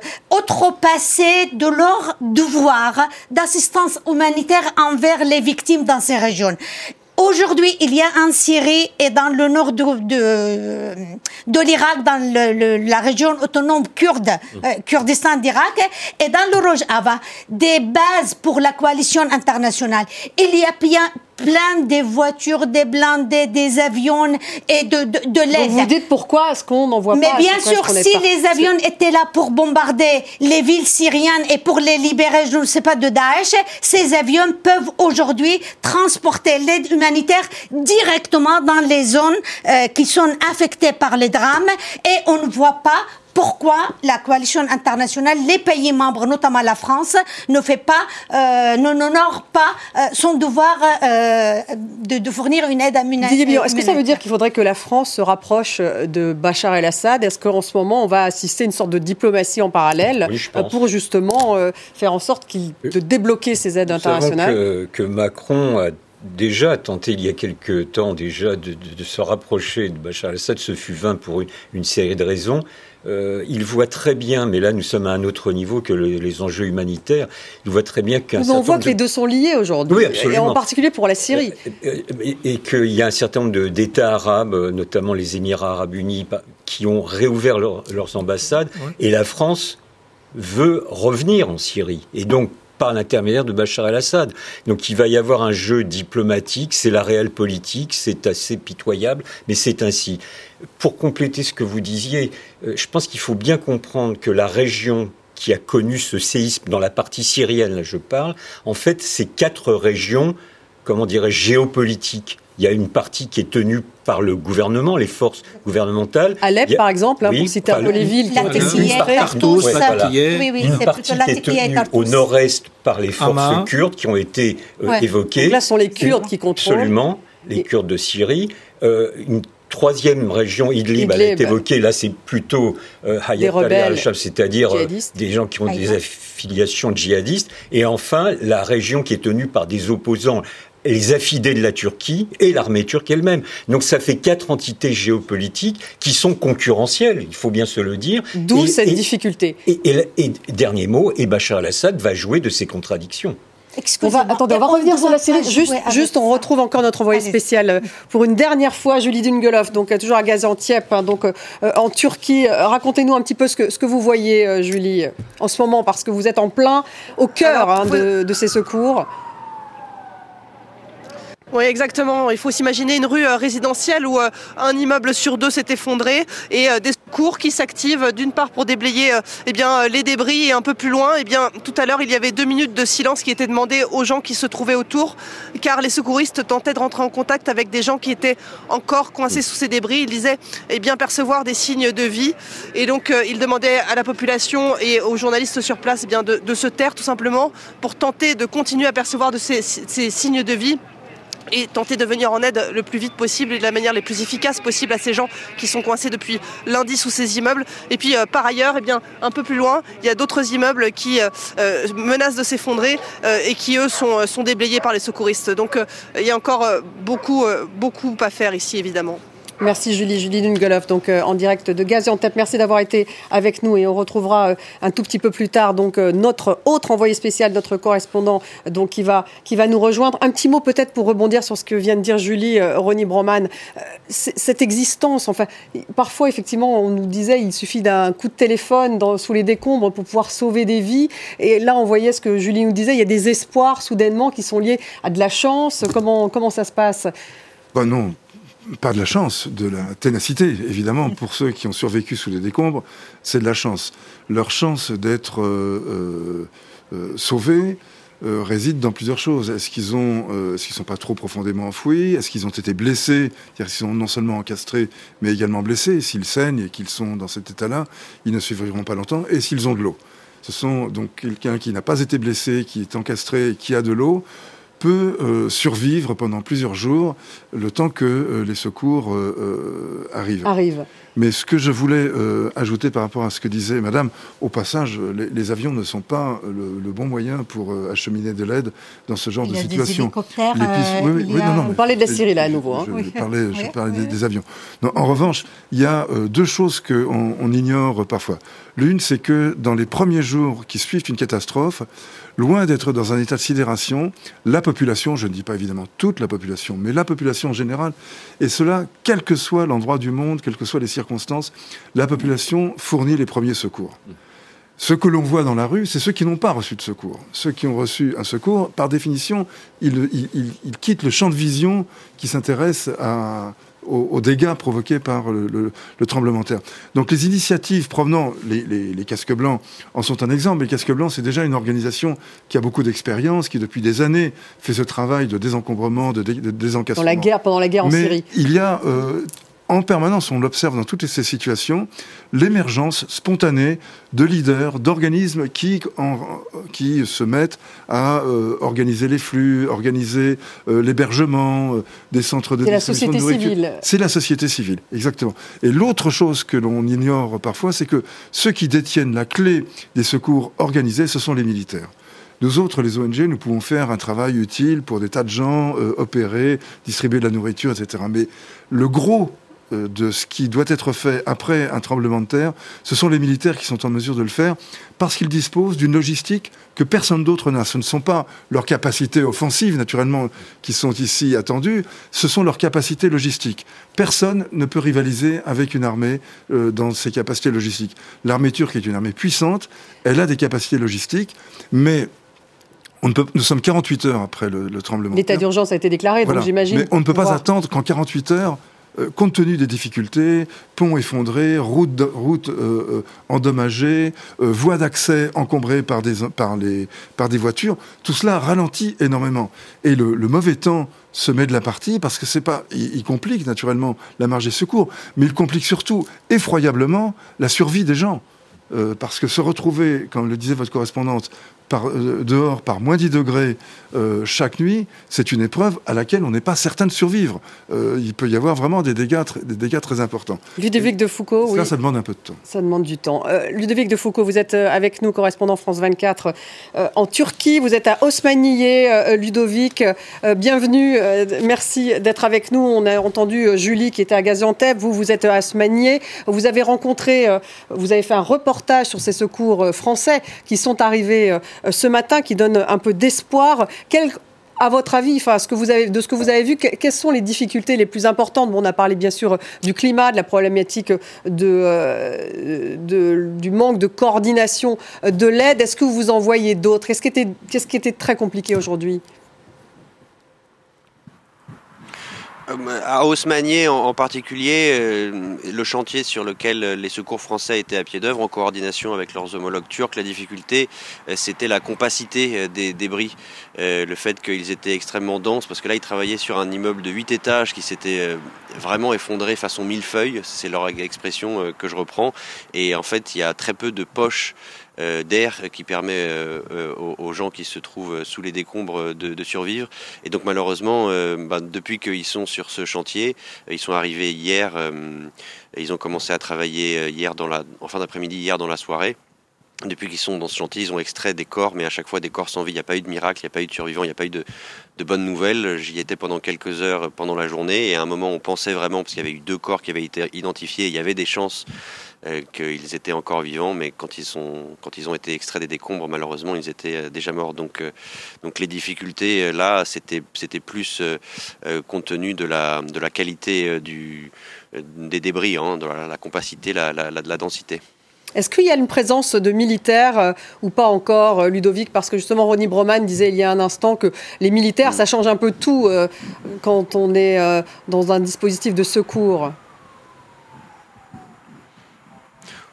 de leur devoir d'assistance humanitaire envers les victimes dans ces régions. Aujourd'hui, il y a en Syrie et dans le nord de, l'Irak, dans la région autonome kurde, euh, Kurdistan d'Irak, et dans le Rojava, des bases pour la coalition internationale. Il y a bien, plein de voitures, des blindés, des avions et de, de, de l'aide. Vous dites pourquoi est-ce qu'on n'en voit pas Mais bien sûr, si les avions étaient là pour bombarder les villes syriennes et pour les libérer, je ne sais pas, de Daesh, ces avions peuvent aujourd'hui transporter l'aide humanitaire directement dans les zones euh, qui sont affectées par les drames et on ne voit pas pourquoi la coalition internationale, les pays membres, notamment la France, ne fait pas, euh, n'honore pas euh, son devoir euh, de, de, fournir une aide à humanitaire. Est-ce que ça veut dire qu'il faudrait que la France se rapproche de Bachar el-Assad? Est-ce qu'en ce moment, on va assister à une sorte de diplomatie en parallèle pour justement faire en sorte de débloquer ces aides internationales? que, que Macron a déjà tenté il y a quelque temps déjà de, se rapprocher de Bachar el-Assad, ce fut vain pour une, série de raisons. Euh, il voit très bien, mais là nous sommes à un autre niveau que les enjeux humanitaires, il voit très bien qu'un On voit que les deux sont liés aujourd'hui, et en particulier pour la Syrie. Euh, euh, et, qu'il y a un certain nombre d'États arabes, notamment les Émirats arabes unis, qui ont réouvert leurs ambassades, et la France veut revenir en Syrie. Et donc, par l'intermédiaire de Bachar el-Assad. Donc il va y avoir un jeu diplomatique, c'est la réelle politique, c'est assez pitoyable, mais c'est ainsi. Pour compléter ce que vous disiez, euh, je pense qu'il faut bien comprendre que la région qui a connu ce séisme dans la partie syrienne, là je parle, en fait, c'est quatre régions, comment dirais géopolitiques. Il y a une partie qui est tenue par le gouvernement, les forces gouvernementales. Alep, par exemple, hein, pour citer un peu les villes qui ont été sinistrées. Oui, oui, une partie qui est tenue au nord-est par les forces kurdes qui ont été euh, évoquées. Donc là, ce sont les Kurdes qui contrôlent. Absolument, les Kurdes de Syrie. Euh, une troisième région, Idlib, elle est évoquée. Là, c'est plutôt euh, Hayat al-Sham, c'est-à-dire euh, des gens qui ont des affiliations djihadistes. Et enfin, la région qui est tenue par des opposants les affidés de la Turquie et l'armée turque elle-même. Donc ça fait quatre entités géopolitiques qui sont concurrentielles, il faut bien se le dire. D'où cette difficulté. Et, dernier mot, et Bachar al-Assad va jouer de ces contradictions. On va, attendez, on va revenir sur la série. Juste, juste, on retrouve encore notre envoyé spécial euh, pour une dernière fois, Julie Dungelov, donc euh, toujours à Gaziantep, hein, donc euh, en Turquie. Racontez-nous un petit peu ce que, ce que vous voyez, Julie, en ce moment, parce que vous êtes en plein au cœur hein, de, de ces secours. Oui, exactement. Il faut s'imaginer une rue euh, résidentielle où euh, un immeuble sur deux s'est effondré et euh, des secours qui s'activent d'une part pour déblayer eh bien, les débris et un peu plus loin, eh bien, tout à l'heure, il y avait deux minutes de silence qui étaient demandées aux gens qui se trouvaient autour car les secouristes tentaient de rentrer en contact avec des gens qui étaient encore coincés sous ces débris. Ils disaient eh bien, percevoir des signes de vie et donc ils demandaient à la population et aux journalistes sur place eh bien, de, se taire tout simplement pour tenter de continuer à percevoir de ces signes de vie et tenter de venir en aide le plus vite possible et de la manière les plus efficace possible à ces gens qui sont coincés depuis lundi sous ces immeubles. Et puis euh, par ailleurs, eh un peu plus loin, il y a d'autres immeubles qui euh, euh, menacent de s'effondrer et qui eux sont, sont déblayés par les secouristes. Donc il y a encore beaucoup, beaucoup à faire ici évidemment. Merci Julie, Julie Dungelov, donc euh, en direct de Gaziantep. Merci d'avoir été avec nous et on retrouvera euh, un tout petit peu plus tard donc euh, notre autre envoyé spécial, notre correspondant donc qui va qui va nous rejoindre. Un petit mot peut-être pour rebondir sur ce que vient de dire Julie Ronnie Broman. cette existence, enfin parfois effectivement on nous disait il suffit d'un coup de téléphone dans, sous les décombres pour pouvoir sauver des vies et là on voyait ce que Julie nous disait, il y a des espoirs soudainement qui sont liés à de la chance. Comment comment ça se passe? Ben non, pas de la chance, de la ténacité, évidemment. Pour ceux qui ont survécu sous les décombres, c'est de la chance. Leur chance d'être euh, euh, euh, sauvés réside dans plusieurs choses. Est-ce qu'ils ont, est-ce qu'ils sont pas trop profondément enfouis? Est-ce qu'ils ont été blessés? C'est-à-dire qu'ils sont non seulement encastrés, mais également blessés. S'ils saignent et qu'ils sont dans cet état-là, ils ne survivront pas longtemps. Et s'ils ont de l'eau Ce sont donc quelqu'un qui n'a pas été blessé, qui est encastré, et qui a de l'eau peut euh, survivre pendant plusieurs jours le temps que euh, les secours euh, arrivent. Arrive. Mais ce que je voulais ajouter par rapport à ce que disait Madame, au passage, les, avions ne sont pas le, bon moyen pour acheminer de l'aide dans ce genre de situation. Les oui, Vous parlez de la Syrie là à nouveau. Hein. Je, parlais, je parlais des, avions. en revanche, il y a deux choses qu'on on ignore parfois. L'une, c'est que dans les premiers jours qui suivent une catastrophe, loin d'être dans un état de sidération, la population, je ne dis pas évidemment toute la population, mais la population en général, et cela, quel que soit l'endroit du monde, quelles que soient les circonstances, la population fournit les premiers secours. Ce que l'on voit dans la rue, c'est ceux qui n'ont pas reçu de secours. Ceux qui ont reçu un secours, par définition, ils, ils quittent le champ de vision qui s'intéresse à, aux, dégâts provoqués par le, tremblement de terre. Donc les initiatives provenant, les, casques blancs en sont un exemple, mais les casques blancs, c'est déjà une organisation qui a beaucoup d'expérience, qui depuis des années fait ce travail de désencombrement, de, désencastement. la guerre, pendant la guerre en mais Syrie. Il y a euh, en permanence, on l'observe dans toutes ces situations, l'émergence spontanée de leaders, d'organismes qui, qui se mettent à euh, organiser les flux, organiser euh, l'hébergement euh, des centres de distribution de nourriture. C'est la société civile. C'est la société civile, exactement. Et l'autre chose que l'on ignore parfois, c'est que ceux qui détiennent la clé des secours organisés, ce sont les militaires. Nous autres, les ONG, nous pouvons faire un travail utile pour des tas de gens, opérer, distribuer de la nourriture, etc. Mais le gros de ce qui doit être fait après un tremblement de terre, ce sont les militaires qui sont en mesure de le faire parce qu'ils disposent d'une logistique que personne d'autre n'a. Ce ne sont pas leurs capacités offensives, naturellement, qui sont ici attendues, ce sont leurs capacités logistiques. Personne ne peut rivaliser avec une armée euh, dans ses capacités logistiques. L'armée turque est une armée puissante, elle a des capacités logistiques, mais on peut, nous sommes 48 heures après le, tremblement. L'état d'urgence a été déclaré, donc j'imagine. Mais on ne peut pas attendre qu'en 48 heures, euh, compte tenu des difficultés, ponts effondrés, routes, euh, euh, endommagées, voies d'accès encombrées par des voitures, tout cela ralentit énormément. Et le, mauvais temps se met de la partie parce que c'est pas, il, complique naturellement la marge des secours, mais il complique surtout effroyablement la survie des gens. parce que se retrouver, comme le disait votre correspondante, par, dehors par moins 10 degrés euh, chaque nuit, c'est une épreuve à laquelle on n'est pas certain de survivre. Euh, il peut y avoir vraiment des dégâts, des dégâts très importants. Ludovic de Foucault, ça, oui. Ça demande un peu de temps. Ça demande du temps. Euh, Ludovic de Foucault, vous êtes avec nous, correspondant France 24 en Turquie. Vous êtes à Osmaniye, Ludovic. bienvenue. merci d'être avec nous. On a entendu Julie qui était à Gaziantep. Vous, vous êtes à Osmaniye. Vous avez rencontré, vous avez fait un reportage sur ces secours français qui sont arrivés ce matin, qui donnent un peu d'espoir. À votre avis, enfin, ce de ce que vous avez vu, quelles sont les difficultés les plus importantes? On a parlé bien sûr du climat, de la problématique de, euh, du manque de coordination de l'aide. Est-ce que vous en voyez d'autres? Qu'est-ce qui, qui était très compliqué aujourd'hui Euh, à Haussmannier en, particulier, euh, le chantier sur lequel les secours français étaient à pied d'œuvre en coordination avec leurs homologues turcs, la difficulté euh, c'était la compacité des débris, le fait qu'ils étaient extrêmement denses parce que là ils travaillaient sur un immeuble de 8 étages qui s'était vraiment effondré façon millefeuille, c'est leur expression que je reprends. Et en fait il y a très peu de poches euh, d'air qui permet euh, euh, aux, gens qui se trouvent sous les décombres de, survivre. Et donc malheureusement, bah, depuis qu'ils sont sur ce chantier, ils sont arrivés hier, ils ont commencé à travailler hier dans la, en fin d'après-midi, hier dans la soirée. Depuis qu'ils sont dans ce chantier, ils ont extrait des corps, mais à chaque fois des corps sans vie. Il n'y a pas eu de miracle, il n'y a pas eu de survivants, il n'y a pas eu de, de bonnes nouvelles. J'y étais pendant quelques heures pendant la journée et à un moment on pensait vraiment, parce qu'il y avait eu deux corps qui avaient été identifiés, il y avait des chances euh, qu'ils étaient encore vivants, mais quand ils, sont, quand ils ont été extraits des décombres, malheureusement, ils étaient euh, déjà morts. Donc, euh, donc les difficultés, là, c'était, c'était plus compte tenu de la, de la qualité du, des débris, hein, de la, compacité, la, la, la densité. Est-ce qu'il y a une présence de militaires ou pas encore, Ludovic? Parce que justement, Ronnie Broman disait il y a un instant que les militaires, ça change un peu tout quand on est dans un dispositif de secours.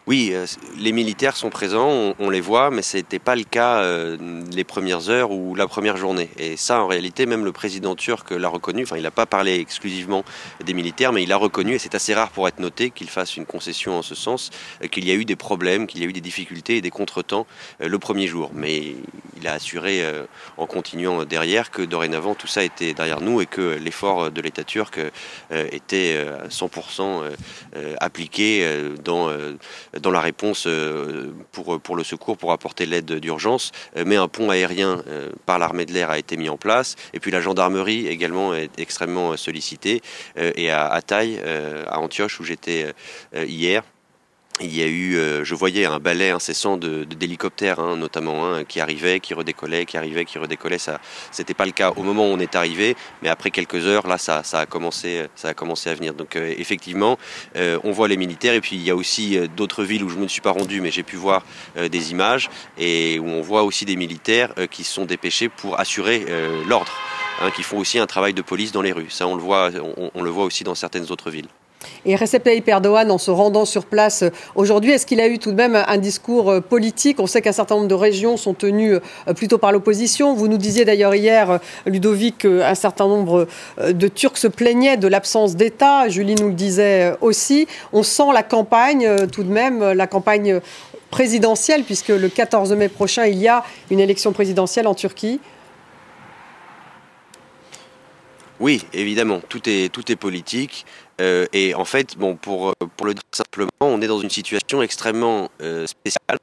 Oui, euh, les militaires sont présents, on, les voit, mais ce n'était pas le cas euh, les premières heures ou la première journée. Et ça, en réalité, même le président turc l'a reconnu. Enfin, il n'a pas parlé exclusivement des militaires, mais il a reconnu, et c'est assez rare pour être noté, qu'il fasse une concession en ce sens, euh, qu'il y a eu des problèmes, qu'il y a eu des difficultés et des contretemps le premier jour. Mais il a assuré, en continuant derrière, que dorénavant tout ça était derrière nous et que l'effort de l'État turc était 100% appliqué dans dans la réponse euh, pour, le secours, pour apporter l'aide d'urgence. Euh, mais un pont aérien euh, par l'armée de l'air a été mis en place. Et puis la gendarmerie également est extrêmement sollicitée. Et à Taille, à Antioche, où j'étais hier, il y a eu, euh, je voyais un balai incessant de, d'hélicoptères, hein, notamment qui arrivait, qui redécollait, qui arrivait, qui redécollait. Ça, c'était pas le cas au moment où on est arrivé, mais après quelques heures, là, ça, ça a commencé, ça a commencé à venir. Donc, euh, effectivement, euh, on voit les militaires, et puis il y a aussi d'autres villes où je ne me suis pas rendu, mais j'ai pu voir des images et où on voit aussi des militaires qui sont dépêchés pour assurer l'ordre, hein, qui font aussi un travail de police dans les rues. Ça, on le voit, on le voit aussi dans certaines autres villes. Et Recep Tayyip Erdogan, en se rendant sur place aujourd'hui, est-ce qu'il a eu tout de même un discours politique? On sait qu'un certain nombre de régions sont tenues plutôt par l'opposition. Vous nous disiez d'ailleurs hier, Ludovic, qu'un certain nombre de Turcs se plaignaient de l'absence d'État. Julie nous le disait aussi. On sent la campagne, tout de même, la campagne présidentielle, puisque le 14 mai prochain, il y a une élection présidentielle en Turquie Oui, évidemment, tout est, tout est politique. Euh, et en fait, bon, pour, pour le dire simplement, on est dans une situation extrêmement euh, spéciale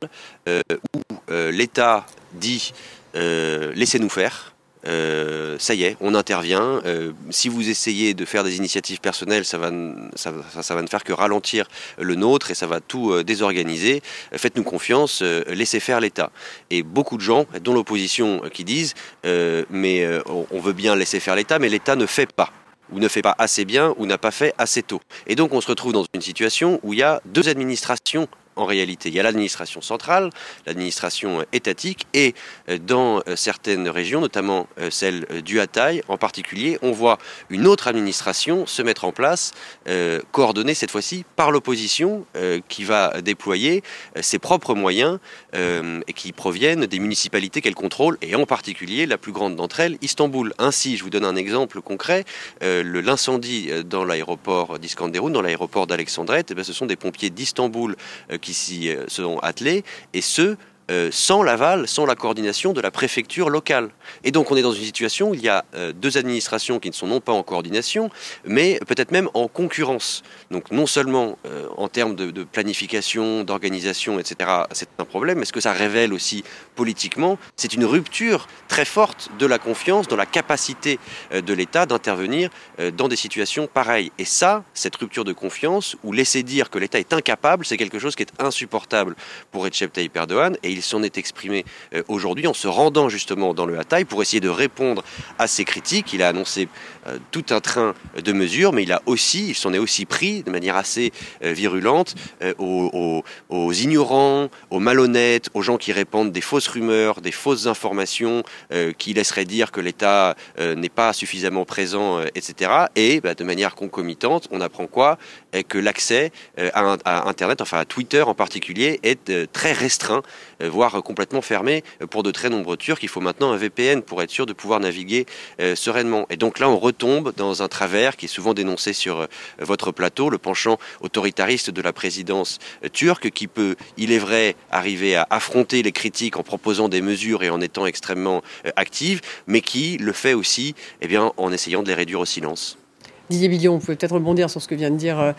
euh, où l'État dit laissez-nous faire. Ça y est, on intervient. Si vous essayez de faire des initiatives personnelles, ça va, ça, va ne faire que ralentir le nôtre et ça va tout désorganiser. Faites-nous confiance, laissez faire l'État. Et beaucoup de gens, dont l'opposition, qui disent mais on veut bien laisser faire l'État, mais l'État ne fait pas ou ne fait pas assez bien ou n'a pas fait assez tôt. Et donc on se retrouve dans une situation où il y a deux administrations en réalité. Il y a l'administration centrale, l'administration étatique, et euh, dans euh, certaines régions, notamment euh, celle du Hatay en particulier, on voit une autre administration se mettre en place, coordonnée cette fois-ci par l'opposition, qui va déployer ses propres moyens et qui proviennent des municipalités qu'elle contrôle, et en particulier la plus grande d'entre elles, Istanbul. Ainsi, je vous donne un exemple concret, l'incendie dans l'aéroport d'Iskanderun, dans l'aéroport d'Alexandrette, eh ce sont des pompiers d'Istanbul qui s'y euh, sont attelés, et ceux euh, sans l'aval, sans la coordination de la préfecture locale. Et donc on est dans une situation où il y a euh, deux administrations qui ne sont non pas en coordination, mais peut-être même en concurrence. Donc non seulement euh, en termes de, planification, d'organisation, etc., c'est un problème, mais ce que ça révèle aussi politiquement, c'est une rupture très forte de la confiance dans la capacité de l'État d'intervenir dans des situations pareilles. Et ça, cette rupture de confiance, ou laisser dire que l'État est incapable, c'est quelque chose qui est insupportable pour Recep Tayyip Erdogan, et il s'en est exprimé euh, aujourd'hui en se rendant justement dans le Hatay pour essayer de répondre à ces critiques. Il a annoncé tout un train de mesures, mais il a aussi, il s'en est aussi pris de manière assez euh, virulente aux, ignorants, aux malhonnêtes, aux gens qui répandent des fausses rumeurs, des fausses informations qui laisseraient dire que l'État n'est pas suffisamment présent, etc. Et bah, de manière concomitante, on apprend quoi? Que l'accès à, Internet, enfin à Twitter en particulier, est très restreint voire complètement fermé pour de très nombreux Turcs. Il faut maintenant un VPN pour être sûr de pouvoir naviguer euh, sereinement. Et donc là, on retombe dans un travers qui est souvent dénoncé sur euh, votre plateau, le penchant autoritariste de la présidence euh, turque, qui peut, il est vrai, arriver à affronter les critiques en proposant des mesures et en étant extrêmement active, mais qui le fait aussi eh en essayant de les réduire au silence. Didier vous pouvez peut-être rebondir sur ce que vient de dire euh,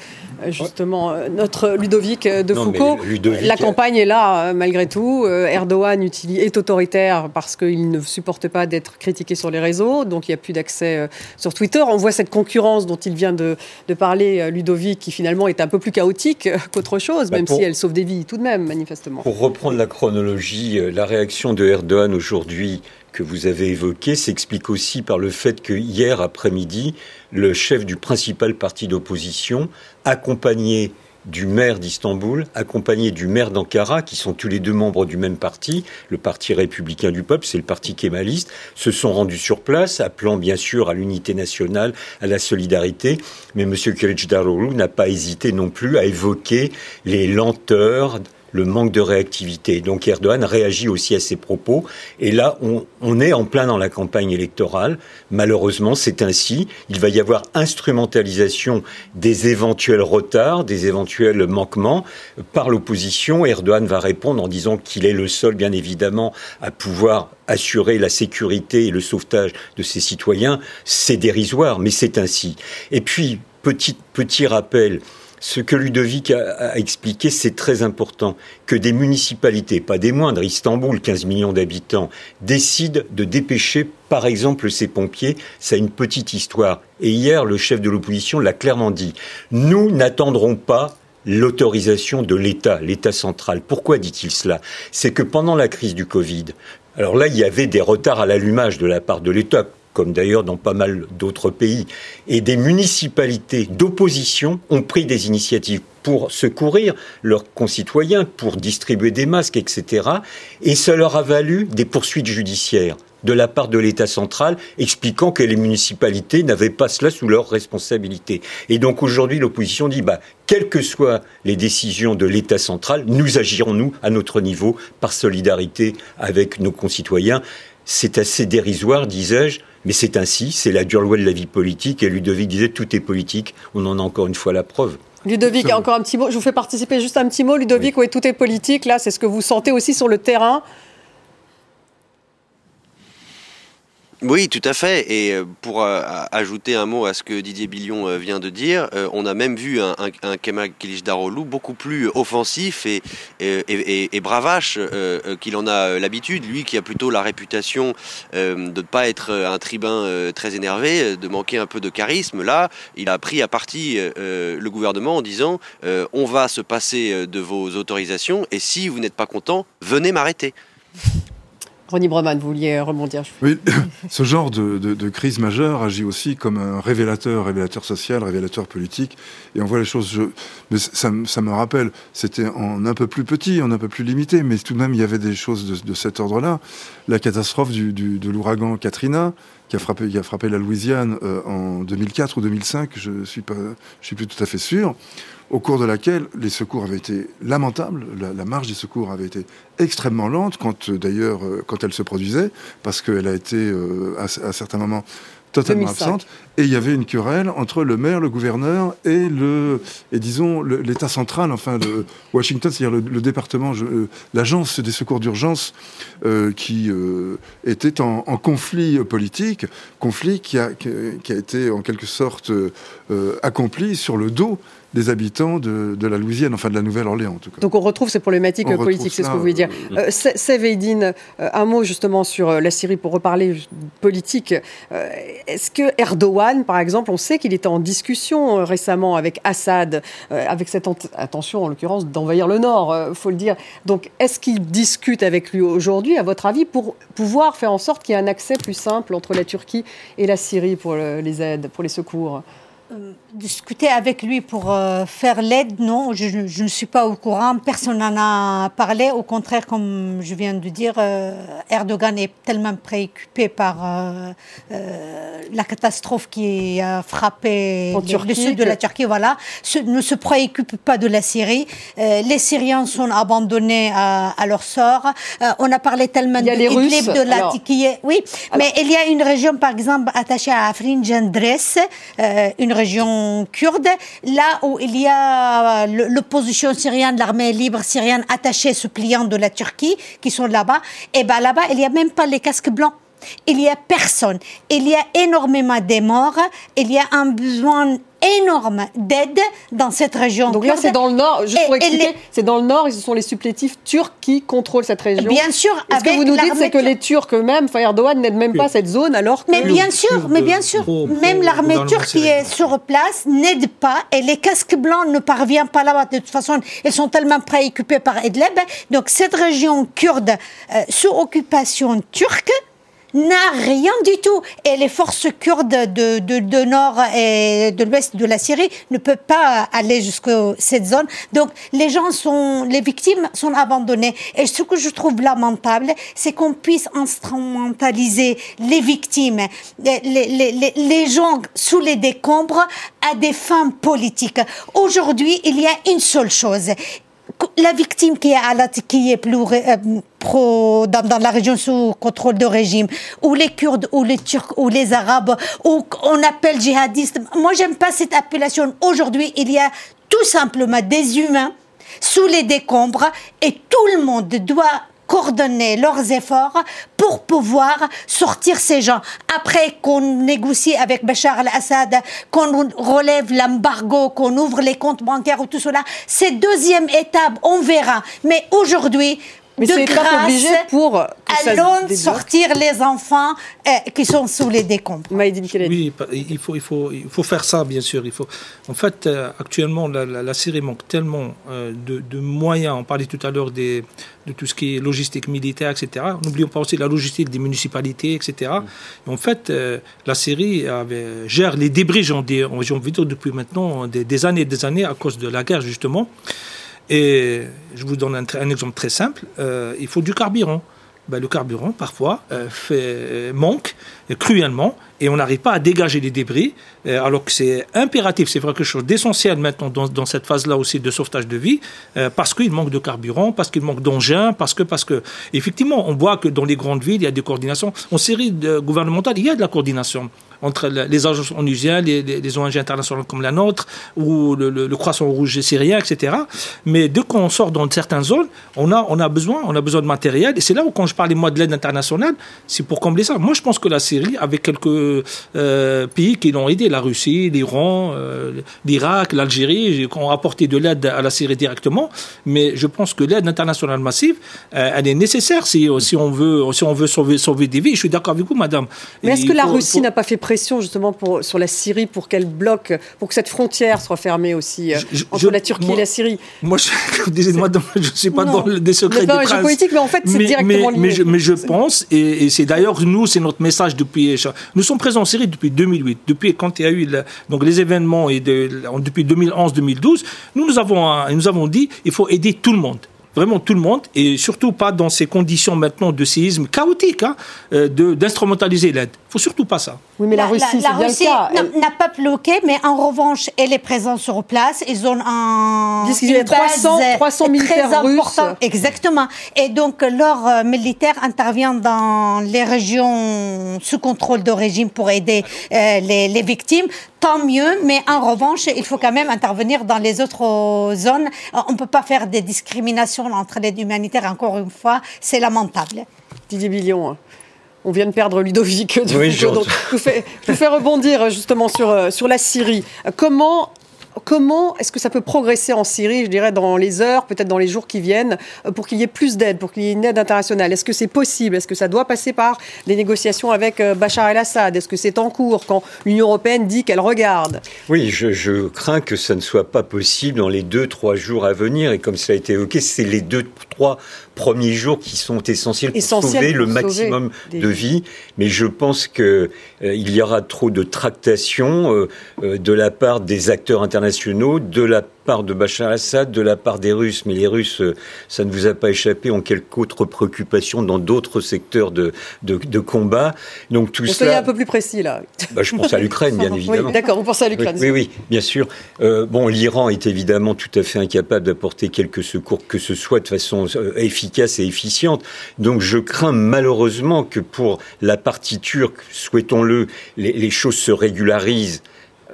justement euh, notre Ludovic euh, de Foucault. La campagne est là malgré tout. Erdogan est autoritaire parce qu'il ne supporte pas d'être critiqué sur les réseaux, donc il n'y a plus d'accès sur Twitter. On voit cette concurrence dont il vient de, parler, Ludovic, qui finalement est un peu plus chaotique qu'autre chose, bah, même si elle sauve des vies tout de même, manifestement. Pour reprendre la chronologie, la réaction de Erdogan aujourd'hui que vous avez évoqué s'explique aussi par le fait que hier après-midi, le chef du principal parti d'opposition, accompagné du maire d'Istanbul, accompagné du maire d'Ankara, qui sont tous les deux membres du même parti, le Parti républicain du peuple, c'est le parti kémaliste, se sont rendus sur place, appelant bien sûr à l'unité nationale, à la solidarité. Mais M. Kılıçdaroğlu n'a pas hésité non plus à évoquer les lenteurs le manque de réactivité. Donc Erdogan réagit aussi à ces propos. Et là, on, est en plein dans la campagne électorale. Malheureusement, c'est ainsi. Il va y avoir instrumentalisation des éventuels retards, des éventuels manquements par l'opposition. Erdogan va répondre en disant qu'il est le seul, bien évidemment, à pouvoir assurer la sécurité et le sauvetage de ses citoyens. C'est dérisoire, mais c'est ainsi. Et puis, petit, petit rappel, ce que Ludovic a, expliqué, c'est très important, que des municipalités, pas des moindres, Istanbul, 15 millions d'habitants, décident de dépêcher, par exemple, ces pompiers. Ça a une petite histoire. Et hier, le chef de l'opposition l'a clairement dit. Nous n'attendrons pas l'autorisation de l'État, l'État central. Pourquoi dit-il cela? C'est que pendant la crise du Covid, alors là, il y avait des retards à l'allumage de la part de l'État comme d'ailleurs dans pas mal d'autres pays, et des municipalités d'opposition ont pris des initiatives pour secourir leurs concitoyens, pour distribuer des masques, etc. Et ça leur a valu des poursuites judiciaires de la part de l'État central, expliquant que les municipalités n'avaient pas cela sous leur responsabilité. Et donc aujourd'hui, l'opposition dit, bah, quelles que soient les décisions de l'État central, nous agirons, nous, à notre niveau, par solidarité avec nos concitoyens. C'est assez dérisoire, disais-je, mais c'est ainsi, c'est la dure loi de la vie politique, et Ludovic disait tout est politique, on en a encore une fois la preuve. Ludovic, encore un petit mot. Je vous fais participer juste un petit mot. Ludovic, oui, tout est politique. Là, c'est ce que vous sentez aussi sur le terrain. Oui, tout à fait. Et euh, pour euh, ajouter un mot à ce que Didier Billion euh, vient de dire, on a même vu un, un, Kemal Darolou beaucoup plus offensif et, et, bravache qu'il en a l'habitude. Lui qui a plutôt la réputation de ne pas être un tribun très énervé, de manquer un peu de charisme. Là, il a pris à partie le gouvernement en disant on va se passer de vos autorisations et si vous n'êtes pas content, venez m'arrêter. Ronnie Breman, vous vouliez rebondir Oui, ce genre de, crise majeure agit aussi comme un révélateur, révélateur social, révélateur politique. Et on voit les choses. mais ça, me rappelle, c'était en un peu plus petit, en un peu plus limité, mais tout de même, il y avait des choses de, cet ordre-là. La catastrophe de l'ouragan Katrina, qui a frappé, qui a frappé la Louisiane euh, en 2004 ou 2005, je suis, suis plus tout à fait sûr au cours de laquelle les secours avaient été lamentables, la, marge des secours avait été extrêmement lente, quand euh, d'ailleurs, euh, quand elle se produisait, parce qu'elle a été euh, à, certains moments totalement absente. Et il y avait une querelle entre le maire, le gouverneur et le, et disons, l'État central, enfin, le Washington, c'est-à-dire le, département, l'agence des secours d'urgence, qui était en, conflit politique, conflit qui a, qui a été en quelque sorte accompli sur le dos des habitants de, la Louisiane, enfin de la Nouvelle-Orléans en tout cas. Donc on retrouve ces problématiques politiques, c'est ce que vous voulez dire. Euh, euh, euh, un mot justement sur la Syrie pour reparler politique. Est-ce que Erdogan, par exemple, on sait qu'il était en discussion récemment avec Assad, avec cette intention en l'occurrence d'envahir le Nord, il faut le dire. Donc est-ce qu'il discute avec lui aujourd'hui, à votre avis, pour pouvoir faire en sorte qu'il y ait un accès plus simple entre la Turquie et la Syrie pour les aides, pour les secours? Euh, discuter avec lui pour euh, faire l'aide, non, je, je, ne suis pas au courant. Personne n'en a parlé. Au contraire, comme je viens de dire, euh, Erdogan est tellement préoccupé par la catastrophe qui a frappé le sud de la Turquie. Voilà, ne se préoccupe pas de la Syrie. les Syriens sont abandonnés à, à leur sort. on a parlé tellement il y a de, les Russes, de la Oui, mais il y a une région, par exemple, attachée à Afrin Gendres, une région région kurde, là où il y a euh, l'opposition syrienne, l'armée libre syrienne attachée, suppliant de la Turquie, qui sont là-bas, et ben là-bas, il n'y a même pas les casques blancs. Il n'y a personne. Il y a énormément de morts. Il y a un besoin énorme d'aide dans cette région. Donc là, c'est dans le nord, juste pour expliquer, c'est dans le nord et ce sont les supplétifs turcs qui contrôlent cette région. Bien sûr, Ce que vous nous dites, c'est que les Turcs eux-mêmes, enfin Erdogan n'aide même pas cette zone alors que... Mais bien sûr, mais bien sûr, même l'armée turque qui est sur place n'aide pas et les casques blancs ne parviennent pas là-bas. De toute façon, ils sont tellement préoccupés par Idlib. Donc cette région kurde euh, sous occupation turque, n'a rien du tout. Et les forces kurdes de, de, nord et de l'ouest de la Syrie ne peuvent pas aller jusqu'à cette zone. Donc, les gens sont, les victimes sont abandonnées. Et ce que je trouve lamentable, c'est qu'on puisse instrumentaliser les victimes, les, les, les, les gens sous les décombres à des fins politiques. Aujourd'hui, il y a une seule chose la victime qui est, à la, qui est plus euh, pro, dans, dans, la région sous contrôle de régime, ou les Kurdes, ou les Turcs, ou les Arabes, ou on appelle djihadistes. Moi, j'aime pas cette appellation. Aujourd'hui, il y a tout simplement des humains sous les décombres et tout le monde doit coordonner leurs efforts pour pouvoir sortir ces gens. Après qu'on négocie avec Bachar al-Assad, qu'on relève l'embargo, qu'on ouvre les comptes bancaires ou tout cela, c'est deuxième étape, on verra. Mais aujourd'hui, mais de grâce, obligé pour allons sortir les enfants euh, qui sont sous les décombres. Oui, il faut, il, faut, il faut faire ça, bien sûr. Il faut... En fait, euh, actuellement, la, la, Syrie manque tellement euh, de, moyens. On parlait tout à l'heure de tout ce qui est logistique militaire, etc. N'oublions pas aussi la logistique des municipalités, etc. en fait, la Syrie avait, gère les débris, j'en dis, depuis maintenant des, des années et des années à cause de la guerre, justement. Et je vous donne un, exemple très simple. Euh, il faut du carburant. ben, le carburant parfois fait, manque cruellement et on n'arrive pas à dégager les débris, euh, alors que c'est impératif, c'est quelque chose d'essentiel maintenant dans, cette phase-là aussi de sauvetage de vie, euh, parce qu'il manque de carburant, parce qu'il manque d'engins, parce que, parce que, effectivement, on voit que dans les grandes villes, il y a des coordinations. En série gouvernementale, il y a de la coordination entre les agences onusiens, les, les, ONG internationales comme la nôtre, ou le, Croissant Rouge syrien, etc. Mais dès qu'on sort dans certaines zones, on a, on a besoin, on a besoin de matériel. Et c'est là où, quand je parlais moi de l'aide internationale, c'est pour combler ça. Moi, je pense que la Syrie, avec quelques euh, pays qui l'ont aidé, la Russie, l'Iran, euh, l'Irak, l'Algérie, ont apporté de l'aide à la Syrie directement. Mais je pense que l'aide internationale massive, euh, elle est nécessaire si, si on veut, si on veut sauver, sauver des vies. Je suis d'accord avec vous, madame. Mais est-ce que la Russie n'a pas fait pression justement pour, sur la Syrie pour qu'elle bloque, pour que cette frontière soit fermée aussi entre la Turquie et la Syrie? Moi, je, je ne suis pas dans des secrets des politique, mais en fait, c'est directement mais, lié. Mais je, pense, et, et c'est d'ailleurs nous, c'est notre message depuis. Nous sommes présents en Syrie depuis 2008, depuis quand il y a eu donc les événements et depuis 2011-2012, nous nous avons nous avons dit il faut aider tout le monde vraiment tout le monde, et surtout pas dans ces conditions maintenant de séisme chaotique, hein, euh, d'instrumentaliser l'aide. Il faut surtout pas ça. Oui, mais la, Russie, n'a pas bloqué, mais en revanche, elle est présente sur place. Ils ont un il y a 300, 300 militaires russes. Exactement. Et donc, leurs euh, militaires interviennent dans les régions sous contrôle de régime pour aider euh, les, les victimes tant mieux, mais en revanche, il faut quand même intervenir dans les autres zones. On ne peut pas faire des discriminations entre l'aide humanitaire, encore une fois, c'est lamentable. Didier Billion, hein. On vient de perdre Ludovic, oui, donc je vous fais rebondir justement sur, euh, sur la Syrie. Comment Comment est-ce que ça peut progresser en Syrie, je dirais, dans les heures, peut-être dans les jours qui viennent, euh, pour qu'il y ait plus d'aide, pour qu'il y ait une aide internationale? Est-ce que c'est possible? Est-ce que ça doit passer par des négociations avec euh, Bachar el-Assad? Est-ce que c'est en cours quand l'Union européenne dit qu'elle regarde? Oui, je, crains que ça ne soit pas possible dans les deux, trois jours à venir. Et comme ça a été évoqué, c'est les deux, trois premiers jours qui sont essentiels pour sauver le maximum de vies. Mais je pense qu'il euh, y aura trop de tractations de la part des acteurs internationaux de la part de Bachar Assad, de la part des Russes, mais les Russes, euh, ça ne vous a pas échappé, ont quelques autres préoccupations dans d'autres secteurs de, de, combat. Donc tout ça. un peu plus précis là. Bah, je pense à l'Ukraine, bien évidemment. D'accord, vous pensez à l'Ukraine. Oui, oui, bien sûr. Euh, bon, l'Iran est évidemment tout à fait incapable d'apporter quelques secours que ce soit de façon euh, efficace et efficiente. Donc je crains malheureusement que pour la partie turque, souhaitons-le, les choses se régularisent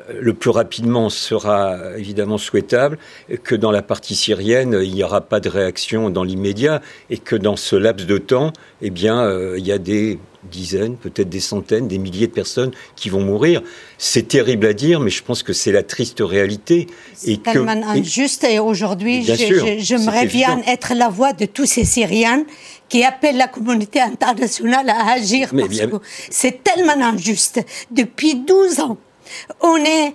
le plus rapidement sera évidemment souhaitable, que dans la partie syrienne, il n'y aura pas de réaction dans l'immédiat et que dans ce laps de temps, eh bien, euh, il y a des dizaines, peut-être des centaines, des milliers de personnes qui vont mourir. C'est terrible à dire, mais je pense que c'est la triste réalité. C'est tellement injuste. Et aujourd'hui, j'aimerais bien être la voix de tous ces Syriens qui appellent la communauté internationale à agir. C'est tellement injuste. Depuis 12 ans, on est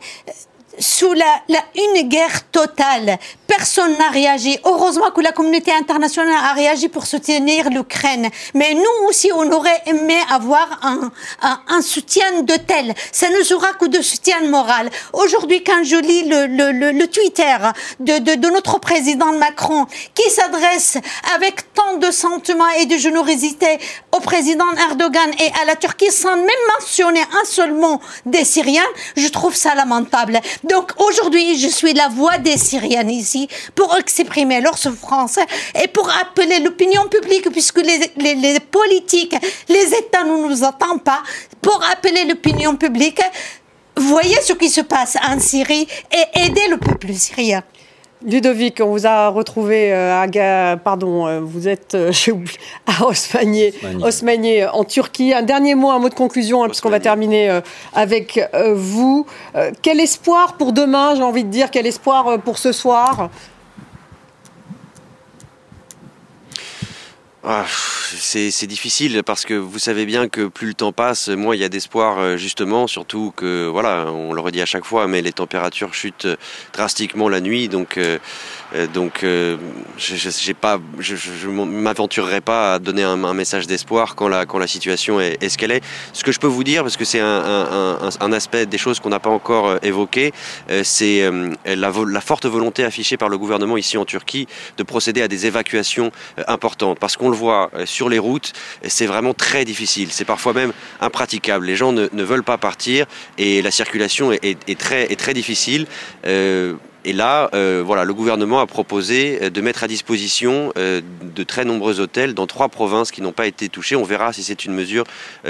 sous la, une guerre totale. Personne n'a réagi. Heureusement que la communauté internationale a réagi pour soutenir l'Ukraine. Mais nous aussi, on aurait aimé avoir un, un, soutien de tel. Ça ne sera que de soutien moral. Aujourd'hui, quand je lis le, le, le, Twitter de, de, de, notre président Macron, qui s'adresse avec tant de sentiments et de générosité au président Erdogan et à la Turquie sans même mentionner un seul mot des Syriens, je trouve ça lamentable. Donc aujourd'hui, je suis la voix des Syriens ici pour exprimer leur souffrance et pour appeler l'opinion publique, puisque les, politiques, les États ne nous entendent pas, pour appeler l'opinion publique. Voyez ce qui se passe en Syrie et aider le peuple syrien. Ludovic, on vous a retrouvé euh, à, pardon, euh, vous êtes euh, à Osmanier, Osmanier, en Turquie. Un dernier mot, un mot de conclusion, hein, puisqu'on va terminer avec vous. quel espoir pour demain, j'ai envie de dire, quel espoir pour ce soir? Ah, c'est difficile parce que vous savez bien que plus le temps passe, moins il y a d'espoir euh, justement, surtout que voilà, on le redit à chaque fois, mais les températures chutent drastiquement la nuit, donc euh, donc je ne m'aventurerai pas à donner un, message d'espoir quand la, situation est, ce qu'elle est. Ce que je peux vous dire, parce que c'est un, aspect des choses qu'on n'a pas encore évoqué, c'est la, forte volonté affichée par le gouvernement ici en Turquie de procéder à des évacuations importantes. Parce qu'on le voit sur les routes, c'est vraiment très difficile. C'est parfois même impraticable. Les gens ne, veulent pas partir et la circulation est très difficile. Et là, euh, voilà, le gouvernement a proposé euh, de mettre à disposition euh, de très nombreux hôtels dans trois provinces qui n'ont pas été touchées. On verra si c'est une mesure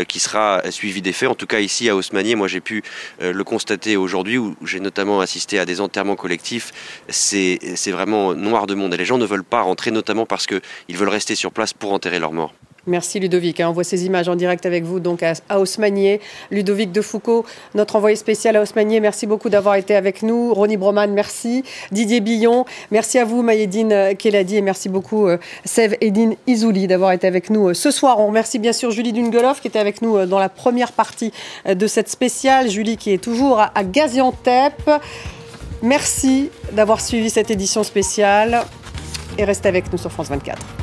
qui sera suivie des faits. En tout cas, ici à Haussmannier, moi j'ai pu le constater aujourd'hui, où j'ai notamment assisté à des enterrements collectifs. C'est vraiment noir de monde. Et les gens ne veulent pas rentrer, notamment parce qu'ils veulent rester sur place pour enterrer leurs morts. Merci Ludovic. Hein. On voit ces images en direct avec vous donc à, Haussmannier. Ludovic de Foucault, notre envoyé spécial à Haussmannier, merci beaucoup d'avoir été avec nous. Ronnie Broman, merci. Didier Billon, merci à vous Maïdine euh, Keladi et merci beaucoup euh, Sev Edine Izouli d'avoir été avec nous euh, ce soir. On remercie bien sûr Julie Dungoloff qui était avec nous dans la première partie de cette spéciale. Julie qui est toujours à Gaziantep. Merci d'avoir suivi cette édition spéciale et restez avec nous sur France 24.